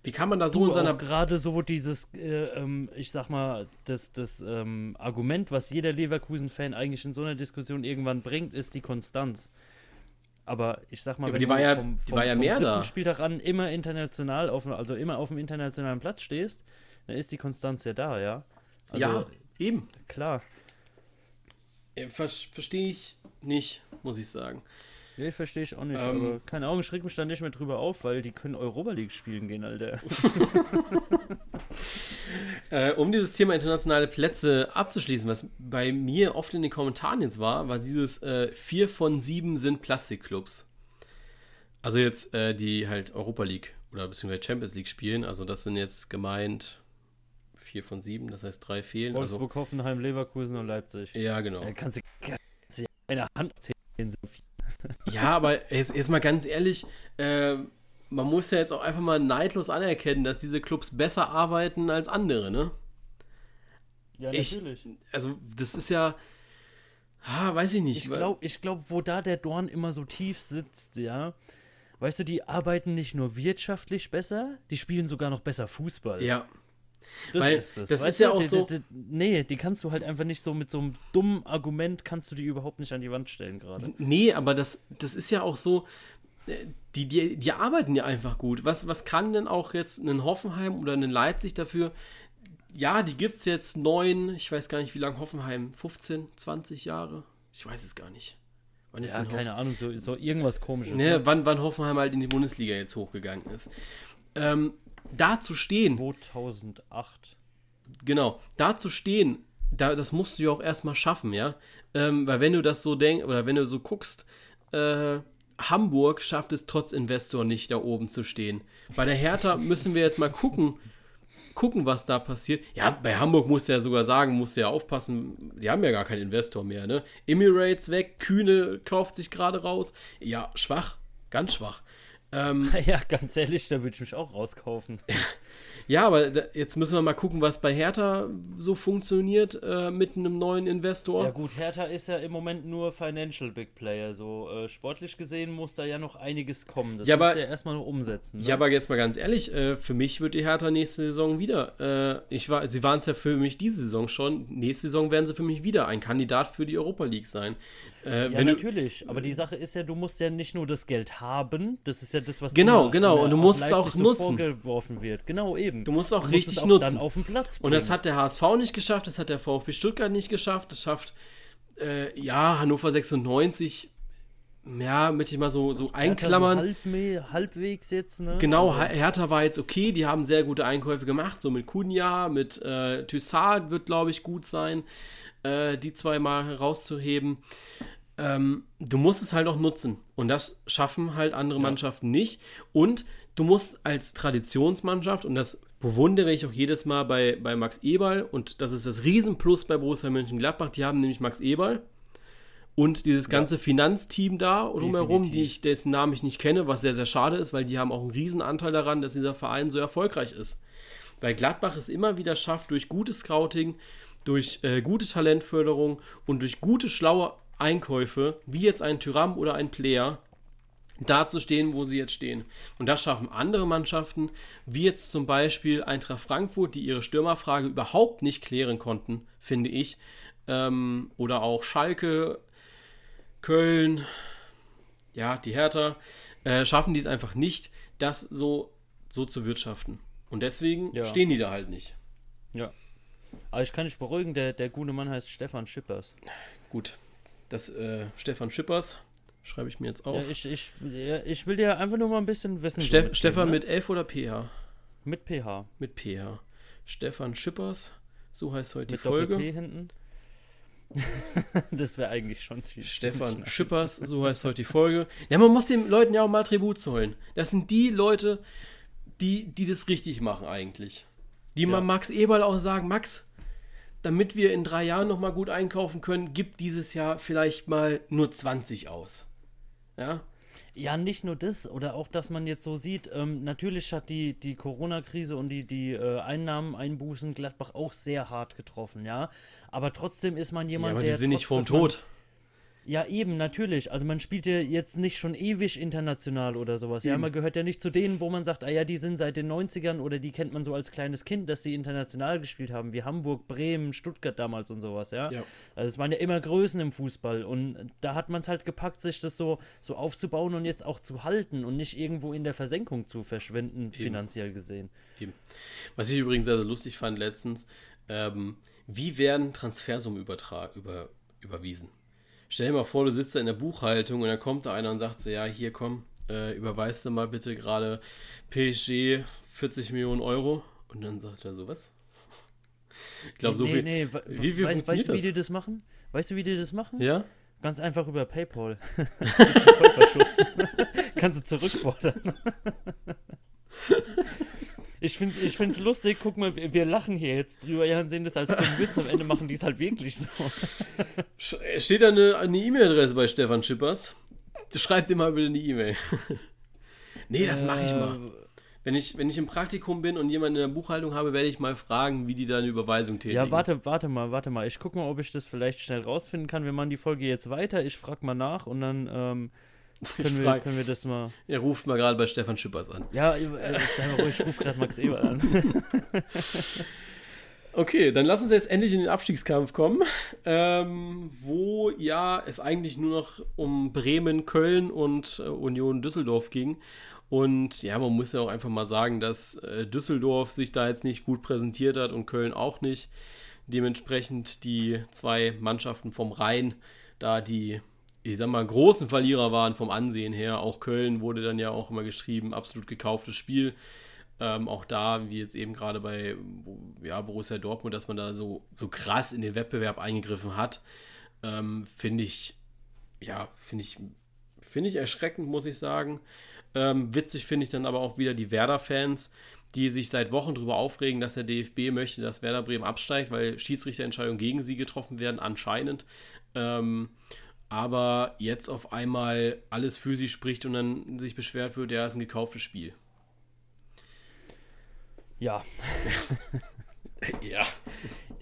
Wie kann man da so in seiner. Gerade so dieses, äh, ähm, ich sag mal, das, das ähm, Argument, was jeder Leverkusen-Fan eigentlich in so einer Diskussion irgendwann bringt, ist die Konstanz. Aber ich sag mal, ja, wenn die war ja, vom, vom, die war ja mehr da. Spieltag an immer international auf, also immer auf dem internationalen Platz stehst, dann ist die Konstanz ja da, ja. Also, ja, eben. Klar. Ver Verstehe ich nicht, muss ich sagen. Nee, verstehe ich auch nicht. Ähm, aber keine Ahnung, schreck mich da nicht mehr drüber auf, weil die können Europa League spielen gehen, Alter. äh, um dieses Thema internationale Plätze abzuschließen, was bei mir oft in den Kommentaren jetzt war, war dieses äh, vier von sieben sind Plastikclubs. Also jetzt äh, die halt Europa League oder beziehungsweise Champions League spielen. Also das sind jetzt gemeint vier von sieben, das heißt drei fehlen. Also Wolfsburg, also, Hoffenheim, Leverkusen und Leipzig. Ja, genau. Da kannst du, kannst du eine Hand zählen, so viel. Ja, aber jetzt, jetzt mal ganz ehrlich, äh, man muss ja jetzt auch einfach mal neidlos anerkennen, dass diese Clubs besser arbeiten als andere, ne? Ja, natürlich. Ich, also, das ist ja. Ah, weiß ich nicht. Ich glaube, ich glaub, wo da der Dorn immer so tief sitzt, ja. Weißt du, die arbeiten nicht nur wirtschaftlich besser, die spielen sogar noch besser Fußball. Ja. Das Weil ist das. Das ist ja auch die, so. Die, die, nee, die kannst du halt einfach nicht so mit so einem dummen Argument kannst du die überhaupt nicht an die Wand stellen gerade. Nee, aber das, das ist ja auch so. Äh, die, die, die arbeiten ja einfach gut. Was, was kann denn auch jetzt ein Hoffenheim oder ein Leipzig dafür? Ja, die gibt es jetzt neun, ich weiß gar nicht, wie lange Hoffenheim, 15, 20 Jahre? Ich weiß es gar nicht. Wann ist ja, keine Ahnung, so, so irgendwas komisches. Nee, ne? wann, wann Hoffenheim halt in die Bundesliga jetzt hochgegangen ist. Ähm, da zu stehen. 2008. Genau, da zu stehen, da, das musst du ja auch erstmal schaffen, ja. Ähm, weil wenn du das so denkst, oder wenn du so guckst, äh, Hamburg schafft es trotz Investor nicht, da oben zu stehen. Bei der Hertha müssen wir jetzt mal gucken, gucken, was da passiert. Ja, bei Hamburg musst du ja sogar sagen, musst du ja aufpassen, die haben ja gar keinen Investor mehr, ne? Emirates weg, Kühne kauft sich gerade raus. Ja, schwach, ganz schwach. Ähm, ja, ganz ehrlich, da würde ich mich auch rauskaufen. Ja, aber da, jetzt müssen wir mal gucken, was bei Hertha so funktioniert äh, mit einem neuen Investor. Ja gut, Hertha ist ja im Moment nur Financial Big Player. So äh, sportlich gesehen muss da ja noch einiges kommen. Das ja, muss ja erstmal noch umsetzen. Ne? Ja, aber jetzt mal ganz ehrlich, äh, für mich wird die Hertha nächste Saison wieder. Äh, ich war, sie waren es ja für mich diese Saison schon. Nächste Saison werden sie für mich wieder ein Kandidat für die Europa League sein. Äh, ja, natürlich. Du, aber die Sache ist ja, du musst ja nicht nur das Geld haben. Das ist ja das, was genau, genau. Und du musst es auch nutzen. So vorgeworfen wird. Genau eben. Du musst auch du richtig auch nutzen. Dann auf den Platz bringen. Und das hat der HSV nicht geschafft. Das hat der VfB Stuttgart nicht geschafft. Das schafft äh, ja Hannover 96 ja, möchte ich mal so, so einklammern. Halb, halbwegs jetzt, ne? Genau, also. Hertha war jetzt okay, die haben sehr gute Einkäufe gemacht, so mit Kunja, mit äh, Thyssard wird, glaube ich, gut sein, äh, die zwei mal rauszuheben ähm, du musst es halt auch nutzen. Und das schaffen halt andere ja. Mannschaften nicht. Und du musst als Traditionsmannschaft, und das bewundere ich auch jedes Mal bei, bei Max Eberl, und das ist das Riesenplus bei Borussia Mönchengladbach, die haben nämlich Max Eberl und dieses ganze ja. Finanzteam da drumherum, die ich, dessen Namen ich nicht kenne, was sehr, sehr schade ist, weil die haben auch einen Riesenanteil daran, dass dieser Verein so erfolgreich ist. Weil Gladbach es immer wieder schafft, durch gutes Scouting, durch äh, gute Talentförderung und durch gute, schlaue Einkäufe, wie jetzt ein Tyram oder ein Player, da zu stehen, wo sie jetzt stehen. Und das schaffen andere Mannschaften, wie jetzt zum Beispiel Eintracht Frankfurt, die ihre Stürmerfrage überhaupt nicht klären konnten, finde ich. Ähm, oder auch Schalke, Köln, ja, die Hertha, äh, schaffen die es einfach nicht, das so, so zu wirtschaften. Und deswegen ja. stehen die da halt nicht. Ja. Aber ich kann dich beruhigen, der, der gute Mann heißt Stefan Schippers. Gut, das äh, Stefan Schippers. Schreibe ich mir jetzt auf. Ja, ich, ich, ja, ich will dir einfach nur mal ein bisschen wissen. Ste Stefan ne? mit F oder PH? Mit PH. Mit PH. Stefan Schippers so heißt heute Mit die Folge. Doppel-P hinten. das wäre eigentlich schon ziemlich Stefan nice. Schippers, so heißt heute die Folge. Ja, man muss den Leuten ja auch mal Tribut zollen. Das sind die Leute, die, die das richtig machen eigentlich. Die Ja. mal Max Eberl auch sagen, Max, damit wir in drei Jahren noch mal gut einkaufen können, gib dieses Jahr vielleicht mal nur 20 aus. Ja, Ja, nicht nur das, oder auch, dass man jetzt so sieht, ähm, natürlich hat die, die Corona-Krise und die, die äh, Einnahmeneinbußen Gladbach auch sehr hart getroffen, ja. Aber trotzdem ist man ja jemand, aber die der. sind nicht vorm Tod. Ja, eben, natürlich. Also man spielt ja jetzt nicht schon ewig international oder sowas. Ja, man gehört ja nicht zu denen, wo man sagt, ah ja, die sind seit den 90ern oder die kennt man so als kleines Kind, dass sie international gespielt haben, wie Hamburg, Bremen, Stuttgart damals und sowas, ja. Ja. Also es waren ja immer Größen im Fußball und da hat man es halt gepackt, sich das so, so aufzubauen und jetzt auch zu halten und nicht irgendwo in der Versenkung zu verschwinden, finanziell gesehen. Eben. Was ich übrigens sehr, sehr lustig fand letztens, ähm, wie werden Transfersummen übertra über, überwiesen? Stell dir mal vor, du sitzt da in der Buchhaltung und dann kommt da einer und sagt so, ja, hier komm, äh, überweist du mal bitte gerade PSG 40 Millionen Euro. Und dann sagt er so, was? Ich glaube, so nee, viel. nee, wie viel weißt, funktioniert weißt du, wie das? die das machen? Weißt du, wie die das machen? Ja? Ganz einfach über PayPal. Kannst du zurückfordern. ich finde es ich find's lustig, guck mal, wir, wir lachen hier jetzt drüber, ja, und sehen das als dummen Witz, am Ende machen die es halt wirklich so. Äh, Steht da eine eine E-Mail-Adresse bei Stefan Schippers? Schreibt dir mal bitte eine E-Mail. nee, das mache ich mal. Äh, Wenn ich, wenn ich im Praktikum bin und jemanden in der Buchhaltung habe, werde ich mal fragen, wie die da eine Überweisung tätigen. Ja, warte, warte mal, warte mal. Ich gucke mal, ob ich das vielleicht schnell rausfinden kann. Wir machen die Folge jetzt weiter. Ich frage mal nach und dann ähm, können, wir, können wir das mal. er ruft mal gerade bei Stefan Schippers an. Ja, äh, sei mal ruhig, ich rufe gerade Max Eber an. Okay, dann lass uns jetzt endlich in den Abstiegskampf kommen, ähm, wo ja es eigentlich nur noch um Bremen, Köln und äh, Union Düsseldorf ging. Und ja, man muss ja auch einfach mal sagen, dass äh, Düsseldorf sich da jetzt nicht gut präsentiert hat und Köln auch nicht. Dementsprechend die zwei Mannschaften vom Rhein da die, ich sag mal, großen Verlierer waren vom Ansehen her. Auch Köln wurde dann ja auch immer geschrieben, absolut gekauftes Spiel. Ähm, auch da, wie jetzt eben gerade bei ja, Borussia Dortmund, dass man da so, so krass in den Wettbewerb eingegriffen hat, ähm, finde ich, ja, finde ich, finde ich erschreckend, muss ich sagen. Ähm, witzig finde ich dann aber auch wieder die Werder-Fans, die sich seit Wochen darüber aufregen, dass der DFB möchte, dass Werder Bremen absteigt, weil Schiedsrichterentscheidungen gegen sie getroffen werden, anscheinend. Aber jetzt auf einmal alles für sie spricht und dann sich beschwert wird, ja, ist ein gekauftes Spiel. Ja, Ja.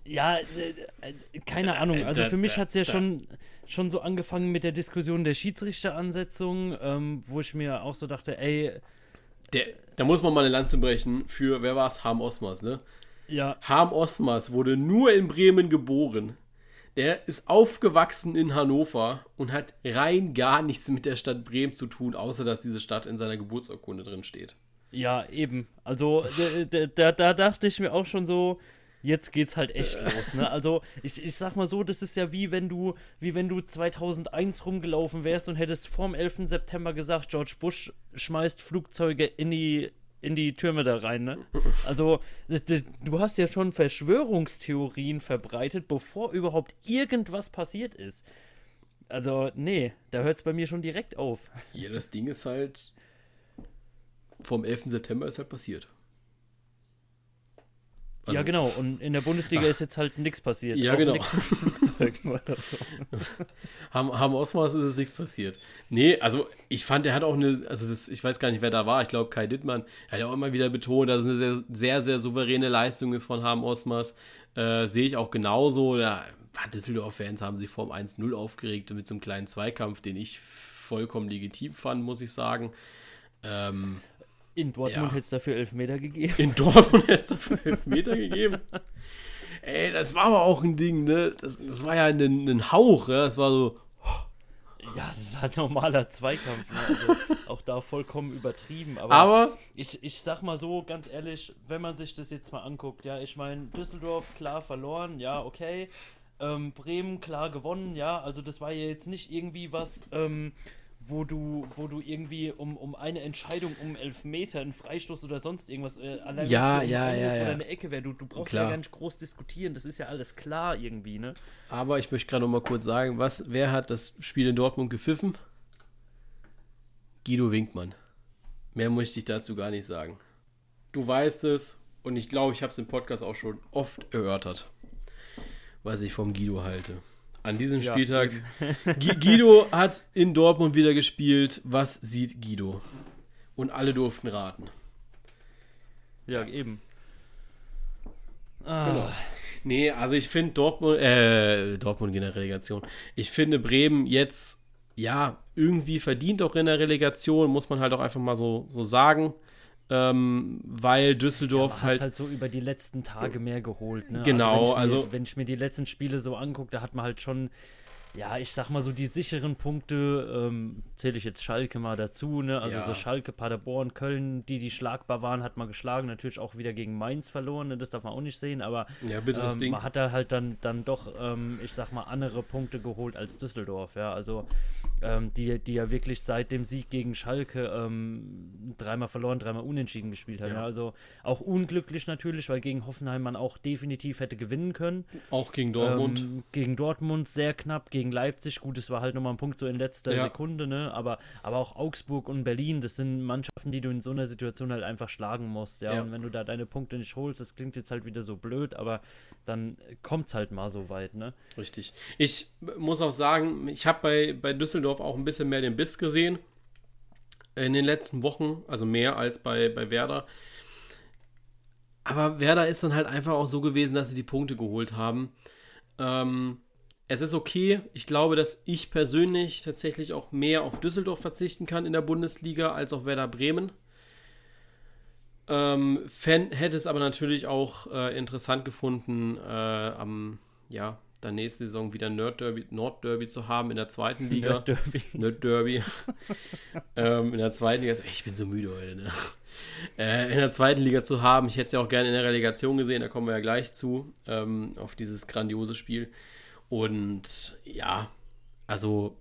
Ja, äh, äh, keine Ahnung. Also da- für mich hat es ja schon, schon so angefangen mit der Diskussion der Schiedsrichteransetzung, ähm, wo ich mir auch so dachte, ey, Der, da muss man mal eine Lanze brechen für, wer war es? Harm Osmas, ne? ja, Harm Osmas wurde nur in Bremen geboren. Der ist aufgewachsen in Hannover und hat rein gar nichts mit der Stadt Bremen zu tun, außer dass diese Stadt in seiner Geburtsurkunde drin steht. ja, eben. Also da, da, da, da dachte ich mir auch schon so, jetzt geht's halt echt los, ne? Also ich, ich sag mal so, das ist ja wie wenn du, wie wenn du 2001 rumgelaufen wärst und hättest vorm 11. September gesagt, George Bush schmeißt Flugzeuge in die in die Türme da rein, ne? Also, du hast ja schon Verschwörungstheorien verbreitet, bevor überhaupt irgendwas passiert ist. Also, nee, da hört es bei mir schon direkt auf. Ja, das Ding ist halt, vom 11. September ist halt passiert. Also- ja, genau, und in der Bundesliga ist jetzt halt nichts passiert. Ja, Auch genau. Nix mit Flugzeugen oder so. Haben, haben Osmas ist es nichts passiert. Nee, also ich fand, er hat auch eine, also das, ich weiß gar nicht, wer da war, ich glaube Kai Dittmann, hat ja auch immer wieder betont, dass es eine sehr, sehr, sehr souveräne Leistung ist von Harm Osmas. Äh, Sehe ich auch genauso. Da, Düsseldorf-Fans haben sich vorm 1-0 aufgeregt mit so einem kleinen Zweikampf, den ich vollkommen legitim fand, muss ich sagen. Ähm, In Dortmund Ja. hätte es dafür Elfmeter gegeben. in Dortmund hätte es dafür Elfmeter gegeben. Ey, das war aber auch ein Ding, ne? Das, das war ja ein, ein Hauch, ja? Das war so, Ja, das ist halt normaler Zweikampf. Ne? Also, auch da vollkommen übertrieben. Aber, aber ich, ich sag mal so, ganz ehrlich, wenn man sich das jetzt mal anguckt, ja, ich meine, Düsseldorf klar verloren, ja, okay. Ähm, Bremen klar gewonnen, ja, also das war ja jetzt nicht irgendwie was, ähm, wo du, wo du irgendwie um, um eine Entscheidung, um Elfmeter, einen Freistoß oder sonst irgendwas, äh, allein ja, ja, ja, ja. ja. eine Ecke wäre, du, du brauchst Klar. ja gar nicht groß diskutieren, das ist ja alles klar irgendwie, ne? Aber ich möchte gerade noch mal kurz sagen, was, wer hat das Spiel in Dortmund gepfiffen? Guido Winkmann. Mehr möchte ich dazu gar nicht sagen. Du weißt es und ich glaube, ich habe es im Podcast auch schon oft erörtert, was ich vom Guido halte. An diesem Ja, Spieltag. Gui- Guido hat in Dortmund wieder gespielt. Was sieht Guido? Und alle durften raten. Ja, eben. Ah, Genau. Nee, also ich finde Dortmund, äh, Dortmund in der Relegation. Ich finde Bremen jetzt, ja, irgendwie verdient auch in der Relegation, muss man halt auch einfach mal so, so sagen. Ähm, weil Düsseldorf Man halt, hat halt so über die letzten Tage mehr geholt, ne? Genau, wenn ich, mir, also- wenn ich mir die letzten Spiele so angucke, da hat man halt schon, ja, ich sag mal so die sicheren Punkte, ähm, zähle ich jetzt Schalke mal dazu, ne? Also Ja. so Schalke, Paderborn, Köln, die, die schlagbar waren, hat man geschlagen, natürlich auch wieder gegen Mainz verloren, ne? das darf man auch nicht sehen, aber ja, ähm, Ding. man hat da halt dann, dann doch, ähm, ich sag mal, andere Punkte geholt als Düsseldorf, ja, also ähm, die, die ja wirklich seit dem Sieg gegen Schalke ähm, dreimal verloren, dreimal unentschieden gespielt haben. Ja. Ja. also auch unglücklich natürlich, weil gegen Hoffenheim man auch definitiv hätte gewinnen können. Auch gegen Dortmund. Ähm, gegen Dortmund sehr knapp, gegen Leipzig, gut, es war halt nochmal ein Punkt so in letzter Ja. Sekunde, ne? Aber, aber auch Augsburg und Berlin, das sind Mannschaften, die du in so einer Situation halt einfach schlagen musst, ja. Ja. Und wenn du da deine Punkte nicht holst, das klingt jetzt halt wieder so blöd, aber dann kommt es halt mal so weit, ne? Richtig. Ich muss auch sagen, ich habe bei, bei Düsseldorf auch ein bisschen mehr den Biss gesehen in den letzten Wochen, also mehr als bei, bei Werder. Aber Werder ist dann halt einfach auch so gewesen, dass sie die Punkte geholt haben. Ähm, es ist okay. Ich glaube, dass ich persönlich tatsächlich auch mehr auf Düsseldorf verzichten kann in der Bundesliga als auf Werder Bremen. Ähm, Fan, hätte es aber natürlich auch äh, interessant gefunden, äh, am, ja, dann nächste Saison wieder Nerd-Derby, Nord-Derby zu haben in der zweiten Liga. Derby. Nerd-Derby. ähm, in der zweiten Liga. Ich bin so müde heute, ne? Äh, in der zweiten Liga zu haben. Ich hätte es ja auch gerne in der Relegation gesehen, da kommen wir ja gleich zu, ähm, auf dieses grandiose Spiel. Und ja, also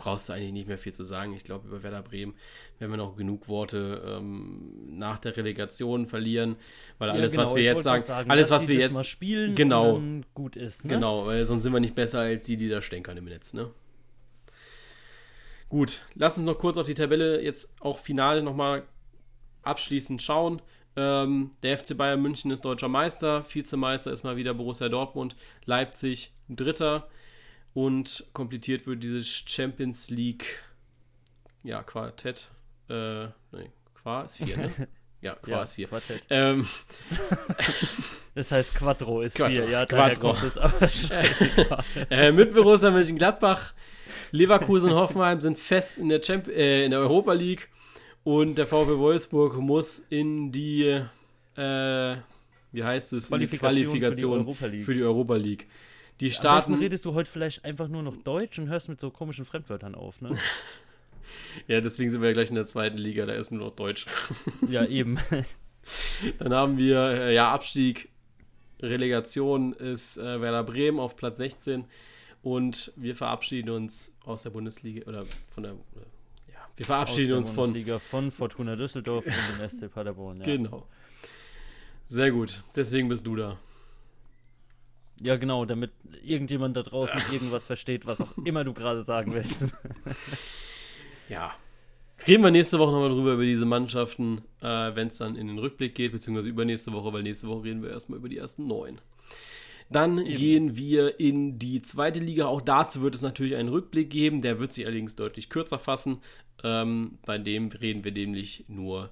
brauchst du eigentlich nicht mehr viel zu sagen. Ich glaube, über Werder Bremen werden wir noch genug Worte ähm, nach der Relegation verlieren, weil Ja, alles, genau, was wir jetzt sagen, gerade alles, was wir jetzt mal spielen genau. gut ist, ne? Genau, weil sonst sind wir nicht besser als die, die da stänkern im Netz, ne? Gut, lass uns noch kurz auf die Tabelle jetzt auch finale nochmal abschließend schauen. Ähm, der FC Bayern München ist deutscher Meister, Vizemeister ist mal wieder Borussia Dortmund, Leipzig Dritter und komplettiert wird dieses Champions League ja, Quartett. Äh, nee, Qua ist vier, ne? Ja, Qua Ja, ist vier. Quartett. Ähm, Das heißt Quattro ist Quattro, vier, ja, Quattro. kommt es aber scheißegal. Äh, mit Borussia Mönchengladbach, Leverkusen und Hoffenheim sind fest in der, Champ äh, in der Europa League und der VfB Wolfsburg muss in die, äh, wie heißt es, in die Qualifikation für die für die Europa League. Die Am besten starten, redest du heute vielleicht einfach nur noch Deutsch und hörst mit so komischen Fremdwörtern auf, ne? ja, deswegen sind wir ja gleich in der zweiten Liga, da ist nur noch Deutsch. ja, eben. Dann haben wir, äh, ja, Abstieg, Relegation ist äh, Werder Bremen auf Platz 16 und wir verabschieden uns aus der Bundesliga oder von der, oder, ja, wir verabschieden uns Aus der von Bundesliga von Fortuna Düsseldorf und dem SC Paderborn, ja. Genau. Sehr gut. Deswegen bist du da. Ja, genau, damit irgendjemand da draußen irgendwas versteht, was auch immer du gerade sagen willst. Ja. Reden wir nächste Woche nochmal drüber, über diese Mannschaften, äh, wenn es dann in den Rückblick geht, beziehungsweise übernächste Woche, weil nächste Woche reden wir erstmal über die ersten neun. Dann Eben. gehen wir in die zweite Liga. Auch dazu wird es natürlich einen Rückblick geben. Der wird sich allerdings deutlich kürzer fassen. Ähm, bei dem reden wir nämlich nur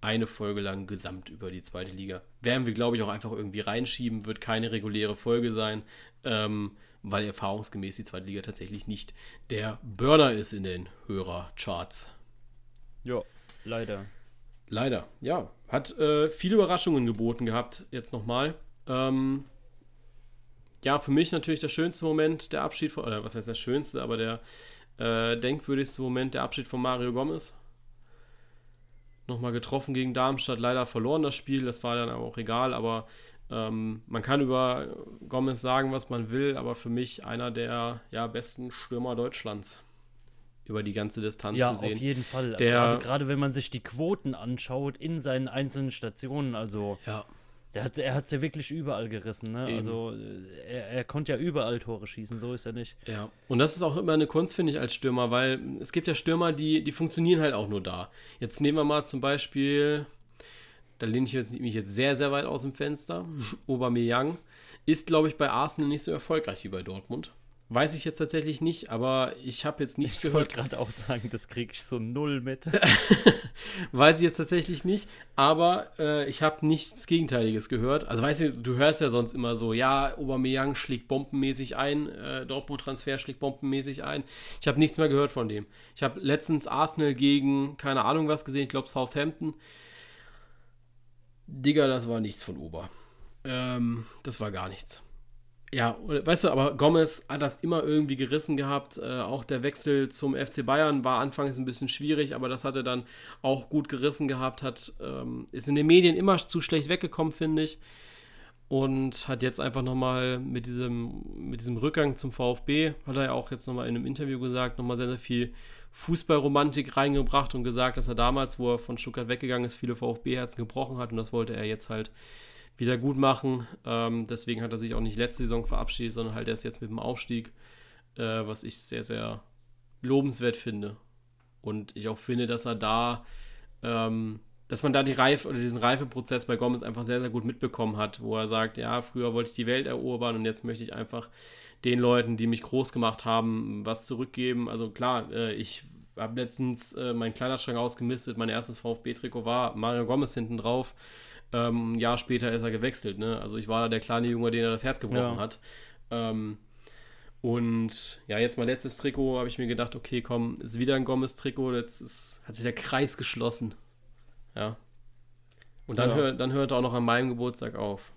eine Folge lang gesamt über die zweite Liga. Werden wir, glaube ich, auch einfach irgendwie reinschieben. Wird keine reguläre Folge sein, ähm, weil erfahrungsgemäß die zweite Liga tatsächlich nicht der Burner ist in den Hörercharts. ja, leider. Leider, ja. Hat äh, viele Überraschungen geboten gehabt, jetzt nochmal. Ähm, ja, für mich natürlich der schönste Moment, der Abschied von, oder was heißt der schönste, aber der äh, denkwürdigste Moment, der Abschied von Mario Gomez. Nochmal getroffen gegen Darmstadt, leider verloren das Spiel, das war dann auch egal, aber ähm, man kann über Gomez sagen, was man will, aber für mich einer der ja, besten Stürmer Deutschlands über die ganze Distanz ja, gesehen. Ja, auf jeden Fall. Der, gerade, gerade wenn man sich die Quoten anschaut in seinen einzelnen Stationen, also ja. Der hat, er hat es ja wirklich überall gerissen, ne? Eben. Also er, er, konnte ja überall Tore schießen, so ist er nicht. Ja, und das ist auch immer eine Kunst, finde ich, als Stürmer, weil es gibt ja Stürmer, die, die funktionieren halt auch nur da. Jetzt nehmen wir mal zum Beispiel, da lehne ich jetzt, mich jetzt sehr, sehr weit aus dem Fenster, Aubameyang, ist, glaube ich, bei Arsenal nicht so erfolgreich wie bei Dortmund. Weiß ich jetzt tatsächlich nicht, aber ich habe jetzt nichts ich gehört. Ich wollte gerade auch sagen, das kriege ich so null mit. Weiß ich jetzt tatsächlich nicht, aber äh, ich habe nichts Gegenteiliges gehört. Also weißt du, du hörst ja sonst immer so, ja, Aubameyang schlägt bombenmäßig ein, äh, Dortmund-Transfer schlägt bombenmäßig ein. Ich habe nichts mehr gehört von dem. Ich habe letztens Arsenal gegen, keine Ahnung was gesehen, ich glaube Southampton. Digga, das war nichts von Ober. Ähm, das war gar nichts. Ja, weißt du, aber Gomez hat das immer irgendwie gerissen gehabt. Äh, auch der Wechsel zum FC Bayern war anfangs ein bisschen schwierig, aber das hat er dann auch gut gerissen gehabt. Hat, ähm, ist in den Medien immer zu schlecht weggekommen, finde ich. Und hat jetzt einfach nochmal mit diesem, mit diesem Rückgang zum VfB, hat er ja auch jetzt nochmal in einem Interview gesagt, nochmal sehr, sehr viel Fußballromantik reingebracht und gesagt, dass er damals, wo er von Stuttgart weggegangen ist, viele VfB-Herzen gebrochen hat und das wollte er jetzt halt wieder gut machen. Ähm, deswegen hat er sich auch nicht letzte Saison verabschiedet, sondern halt erst jetzt mit dem Aufstieg, äh, was ich sehr, sehr lobenswert finde. Und ich auch finde, dass er da, ähm, dass man da die Reife oder diesen Reifeprozess bei Gomez einfach sehr, sehr gut mitbekommen hat, wo er sagt, ja, früher wollte ich die Welt erobern und jetzt möchte ich einfach den Leuten, die mich groß gemacht haben, was zurückgeben. Also klar, äh, ich habe letztens äh, meinen Kleiderschrank ausgemistet, mein erstes VfB-Trikot war Mario Gomez hinten drauf. Ähm, ein Jahr später ist er gewechselt. Ne? Also ich war da der kleine Junge, den er das Herz gebrochen ja. hat. Ähm, und ja, jetzt mein letztes Trikot habe ich mir gedacht, okay, komm, ist wieder ein Gomez-Trikot, jetzt ist, hat sich der Kreis geschlossen. Ja. Und dann, ja. hör, dann hört er auch noch an meinem Geburtstag auf.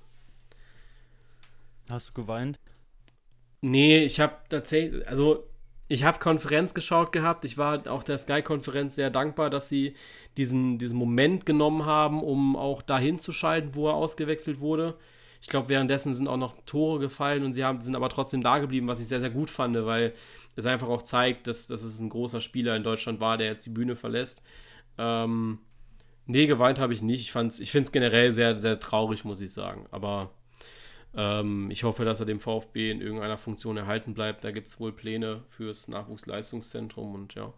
Hast du geweint? Nee, ich habe tatsächlich, also ich habe Konferenz geschaut gehabt. Ich war auch der Sky-Konferenz sehr dankbar, dass sie diesen, diesen Moment genommen haben, um auch dahin zu schalten, wo er ausgewechselt wurde. Ich glaube, währenddessen sind auch noch Tore gefallen und sie haben, sind aber trotzdem da geblieben, was ich sehr, sehr gut fand, weil es einfach auch zeigt, dass, dass es ein großer Spieler in Deutschland war, der jetzt die Bühne verlässt. Ähm, nee, geweint habe ich nicht. Ich, ich finde es generell sehr, sehr traurig, muss ich sagen. Aber ähm, ich hoffe, dass er dem VfB in irgendeiner Funktion erhalten bleibt. Da gibt es wohl Pläne fürs Nachwuchsleistungszentrum und ja.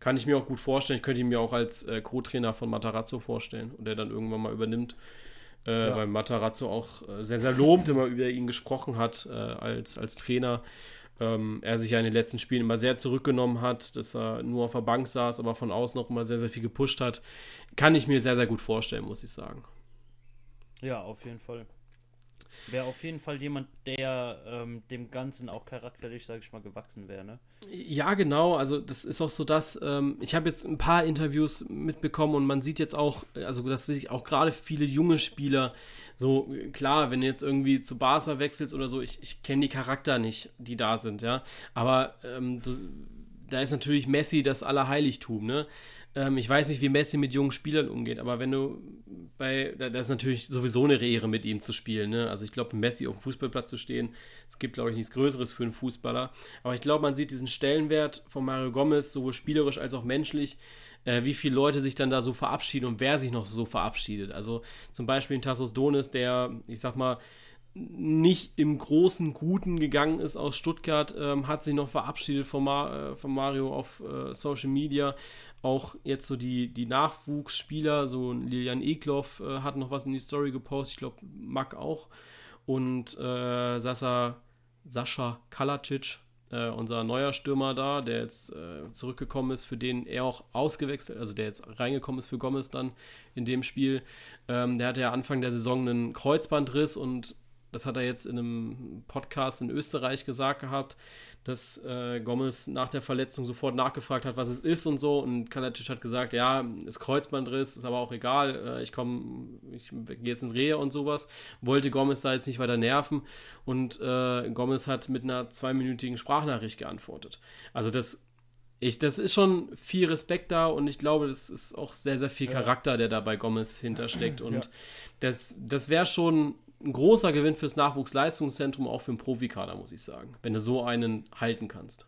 Kann ich mir auch gut vorstellen. Ich könnte ihn mir auch als äh, Co-Trainer von Matarazzo vorstellen und der dann irgendwann mal übernimmt. Äh, ja. Weil Matarazzo auch äh, sehr, sehr lobend immer über ihn gesprochen hat äh, als, als Trainer. Ähm, er sich ja in den letzten Spielen immer sehr zurückgenommen hat, dass er nur auf der Bank saß, aber von außen auch immer sehr, sehr viel gepusht hat. Kann ich mir sehr, sehr gut vorstellen, muss ich sagen. Ja, auf jeden Fall. Wäre auf jeden Fall jemand, der ähm, dem Ganzen auch charakterlich, sage ich mal, gewachsen wäre, ne? Ja, genau. Also das ist auch so das. Ähm, ich habe jetzt ein paar Interviews mitbekommen und man sieht jetzt auch, also dass sich auch gerade viele junge Spieler so klar, wenn du jetzt irgendwie zu Barca wechselst oder so, ich, ich kenne die Charakter nicht, die da sind, ja. Aber ähm, du, da ist natürlich Messi das Allerheiligtum, ne? Ähm, ich weiß nicht, wie Messi mit jungen Spielern umgeht, aber wenn du bei, das ist natürlich sowieso eine Ehre, mit ihm zu spielen. Ne? Also ich glaube, Messi auf dem Fußballplatz zu stehen, es gibt, glaube ich, nichts Größeres für einen Fußballer. Aber ich glaube, man sieht diesen Stellenwert von Mario Gomez, sowohl spielerisch als auch menschlich, äh, wie viele Leute sich dann da so verabschieden und wer sich noch so verabschiedet. Also zum Beispiel ein Tassos Donis, der, ich sag mal, nicht im großen Guten gegangen ist aus Stuttgart, ähm, hat sich noch verabschiedet von, Ma äh, von Mario auf äh, Social Media. Auch jetzt so die, die Nachwuchsspieler, so Lilian Ekloff äh, hat noch was in die Story gepostet, ich glaube, Mack auch. Und äh, Sasa, Sascha Kalacic, äh, unser neuer Stürmer da, der jetzt zurückgekommen ist, für den er auch ausgewechselt, also der jetzt reingekommen ist für Gomez dann in dem Spiel. Ähm, der hatte ja Anfang der Saison einen Kreuzbandriss und das hat er jetzt in einem Podcast in Österreich gesagt gehabt, dass äh, Gomez nach der Verletzung sofort nachgefragt hat, was es ist und so. Und Kalacic hat gesagt, ja, ist Kreuzbandriss, ist aber auch egal, äh, ich komme, ich gehe jetzt ins Rehe und sowas. Wollte Gomez da jetzt nicht weiter nerven. Und äh, Gomez hat mit einer zweiminütigen Sprachnachricht geantwortet. Also das ich, das ist schon viel Respekt da und ich glaube, das ist auch sehr, sehr viel Charakter, der da bei Gomez hintersteckt. Und ja. das, das wäre schon ein großer Gewinn fürs Nachwuchsleistungszentrum, auch für den Profikader, muss ich sagen, wenn du so einen halten kannst.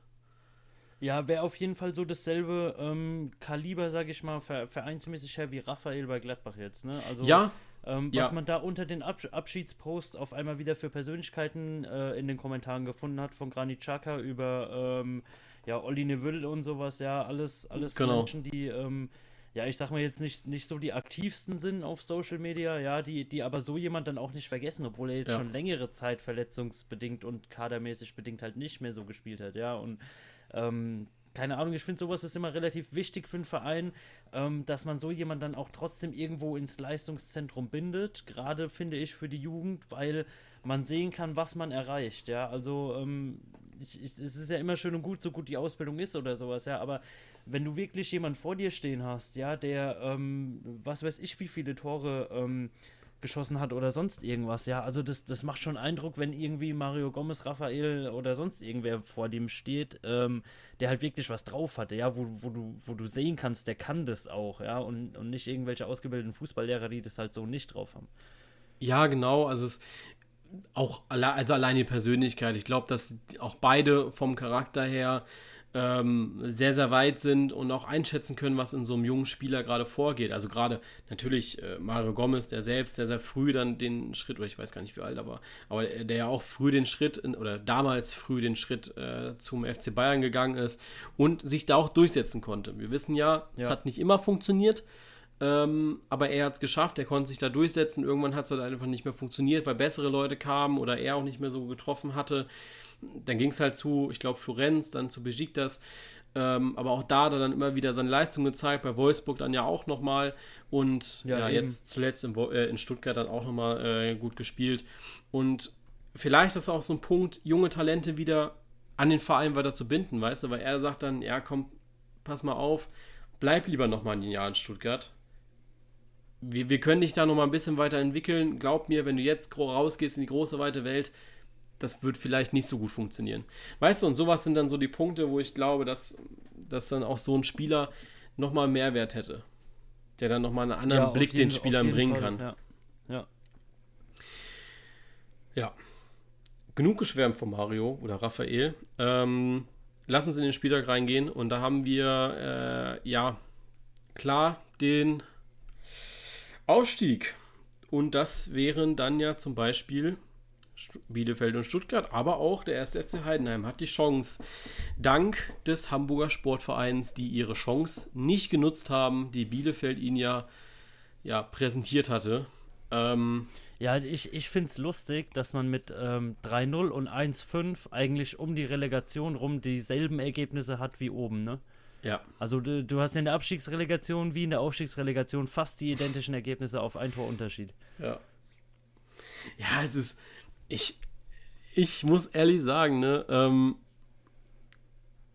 Ja, wäre auf jeden Fall so dasselbe ähm, Kaliber, sage ich mal, vereinsmäßig her wie Raphael bei Gladbach jetzt. Ne? Also, ja, ähm, ja. Was man da unter den Ab Abschiedspost auf einmal wieder für Persönlichkeiten äh, in den Kommentaren gefunden hat, von Granit Xhaka über ähm, ja, Olli Neville und sowas, ja, alles, alles genau. Menschen, die, ähm, ja, ich sag mal jetzt nicht, nicht so die aktivsten sind auf Social Media, ja, die, die aber so jemand dann auch nicht vergessen, obwohl er jetzt ja. schon längere Zeit verletzungsbedingt und kadermäßig bedingt halt nicht mehr so gespielt hat, ja, und ähm, keine Ahnung, ich finde sowas ist immer relativ wichtig für einen Verein, ähm, dass man so jemand dann auch trotzdem irgendwo ins Leistungszentrum bindet. Gerade finde ich für die Jugend, weil man sehen kann, was man erreicht. Ja, also ähm, ich, ich, es ist ja immer schön und gut, so gut die Ausbildung ist oder sowas. Ja, aber wenn du wirklich jemanden vor dir stehen hast, ja, der, ähm, was weiß ich, wie viele Tore ähm, geschossen hat oder sonst irgendwas. Ja, also das, das macht schon Eindruck, wenn irgendwie Mario Gomez, Raphael oder sonst irgendwer vor dem steht, ähm, der halt wirklich was drauf hatte, ja, wo, wo, du, wo du sehen kannst, der kann das auch, ja, und, und nicht irgendwelche ausgebildeten Fußballlehrer, die das halt so nicht drauf haben. Ja, genau, also es auch also allein die Persönlichkeit. Ich glaube, dass auch beide vom Charakter her ähm, sehr, sehr weit sind und auch einschätzen können, was in so einem jungen Spieler gerade vorgeht. Also gerade natürlich äh, Mario Gomez, der selbst sehr, sehr früh dann den Schritt, oder ich weiß gar nicht wie alt, aber, aber der ja auch früh den Schritt, in, oder damals früh den Schritt äh, zum FC Bayern gegangen ist und sich da auch durchsetzen konnte. Wir wissen ja, es ja. hat nicht immer funktioniert. Ähm, aber er hat es geschafft, er konnte sich da durchsetzen. Irgendwann hat es halt einfach nicht mehr funktioniert, weil bessere Leute kamen oder er auch nicht mehr so getroffen hatte dann ging es halt zu, ich glaube, Florenz, dann zu Besiktas. Ähm, aber auch da hat er dann immer wieder seine Leistung gezeigt, bei Wolfsburg dann ja auch nochmal und ja, ja jetzt zuletzt in, äh, in, Stuttgart dann auch nochmal äh, gut gespielt. Und vielleicht ist auch so ein Punkt, junge Talente wieder an den Verein weiter zu binden, weißt du, weil er sagt dann, ja komm, pass mal auf, bleib lieber nochmal ein Jahr in Stuttgart. Wir, wir können dich da nochmal ein bisschen weiterentwickeln. Glaub mir, wenn du jetzt rausgehst in die große, weite Welt, das wird vielleicht nicht so gut funktionieren. Weißt du, und sowas sind dann so die Punkte, wo ich glaube, dass, dass dann auch so ein Spieler nochmal Mehrwert hätte. Der dann nochmal einen anderen ja, Blick jeden, den Spielern bringen Fall, kann. Ja. ja. Ja. Genug geschwärmt von Mario oder Raphael. Ähm, lass uns in den Spieltag reingehen und da haben wir, äh, ja, klar den Aufstieg. Und das wären dann ja zum Beispiel Bielefeld und Stuttgart, aber auch der 1. FC Heidenheim hat die Chance, dank des Hamburger Sportvereins, die ihre Chance nicht genutzt haben, die Bielefeld ihnen ja, ja präsentiert hatte. Ähm, ja, ich, ich finde es lustig, dass man mit ähm, 3-0 und 1-5 eigentlich um die Relegation rum dieselben Ergebnisse hat wie oben, ne? Ja. Also du, du hast in der Abstiegsrelegation wie in der Aufstiegsrelegation fast die identischen Ergebnisse auf ein Torunterschied. Ja. Ja, es ist, ich, ich muss ehrlich sagen, ne, ähm,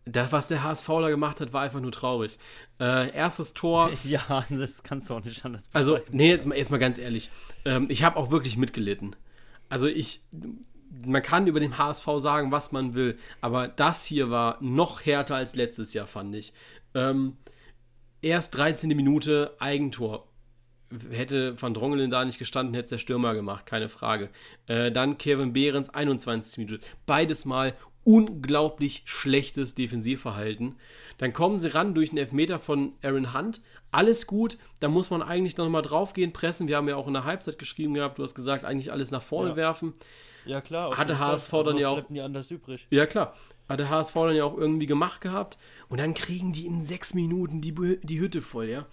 das, was der HSV da gemacht hat, war einfach nur traurig. Äh, erstes Tor. Ja, das kannst du auch nicht anders Also, nee, jetzt mal, jetzt mal ganz ehrlich. Ähm, ich habe auch wirklich mitgelitten. Also, ich. Man kann über den HSV sagen, was man will, aber das hier war noch härter als letztes Jahr, fand ich. Ähm, erst 13. Minute Eigentor hätte Van Drongelen da nicht gestanden, hätte es der Stürmer gemacht, keine Frage. Äh, dann Kevin Behrens, 21 Minuten. Beides mal unglaublich schlechtes Defensivverhalten. Dann kommen sie ran durch einen Elfmeter von Aaron Hunt. Alles gut, da muss man eigentlich noch mal draufgehen, pressen. Wir haben ja auch in der Halbzeit geschrieben gehabt, du hast gesagt, eigentlich alles nach vorne ja. werfen. Ja, klar. Hatte HSV Fall. dann ja auch. anders übrig. Ja, klar. Hatte HSV dann ja auch irgendwie gemacht gehabt. Und dann kriegen die in sechs Minuten die, die Hütte voll, ja.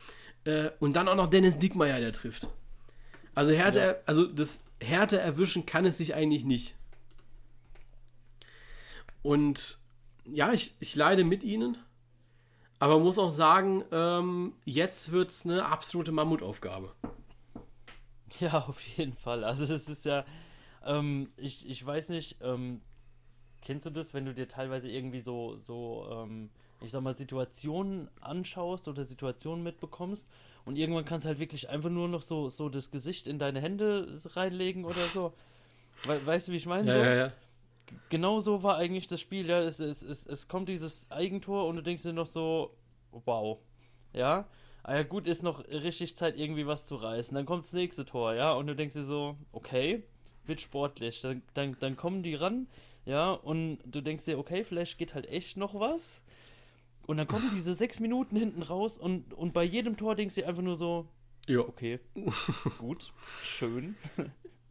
Äh, und dann auch noch Dennis Dickmeyer, der trifft. Also Härte, ja. also das Härte erwischen kann es sich eigentlich nicht. Und ja, ich, ich leide mit ihnen. Aber muss auch sagen, ähm, jetzt wird es eine absolute Mammutaufgabe. Ja, auf jeden Fall. Also es ist ja, ähm, ich, ich weiß nicht, ähm, kennst du das, wenn du dir teilweise irgendwie so, so ähm, ich sag mal, Situationen anschaust oder Situationen mitbekommst und irgendwann kannst du halt wirklich einfach nur noch so, so das Gesicht in deine Hände reinlegen oder so. We weißt du, wie ich meine? Ja, so? ja, ja. genau so war eigentlich das Spiel. Ja, es, es, es, es kommt dieses Eigentor und du denkst dir noch so, wow. Ja, ah ja gut, ist noch richtig Zeit, irgendwie was zu reißen. Dann kommt das nächste Tor, ja, und du denkst dir so, okay, wird sportlich. Dann, dann, dann kommen die ran, ja, und du denkst dir, okay, vielleicht geht halt echt noch was. Und dann kommen diese sechs Minuten hinten raus und, und bei jedem Tor denkst du dir einfach nur so, Ja. okay, gut, schön,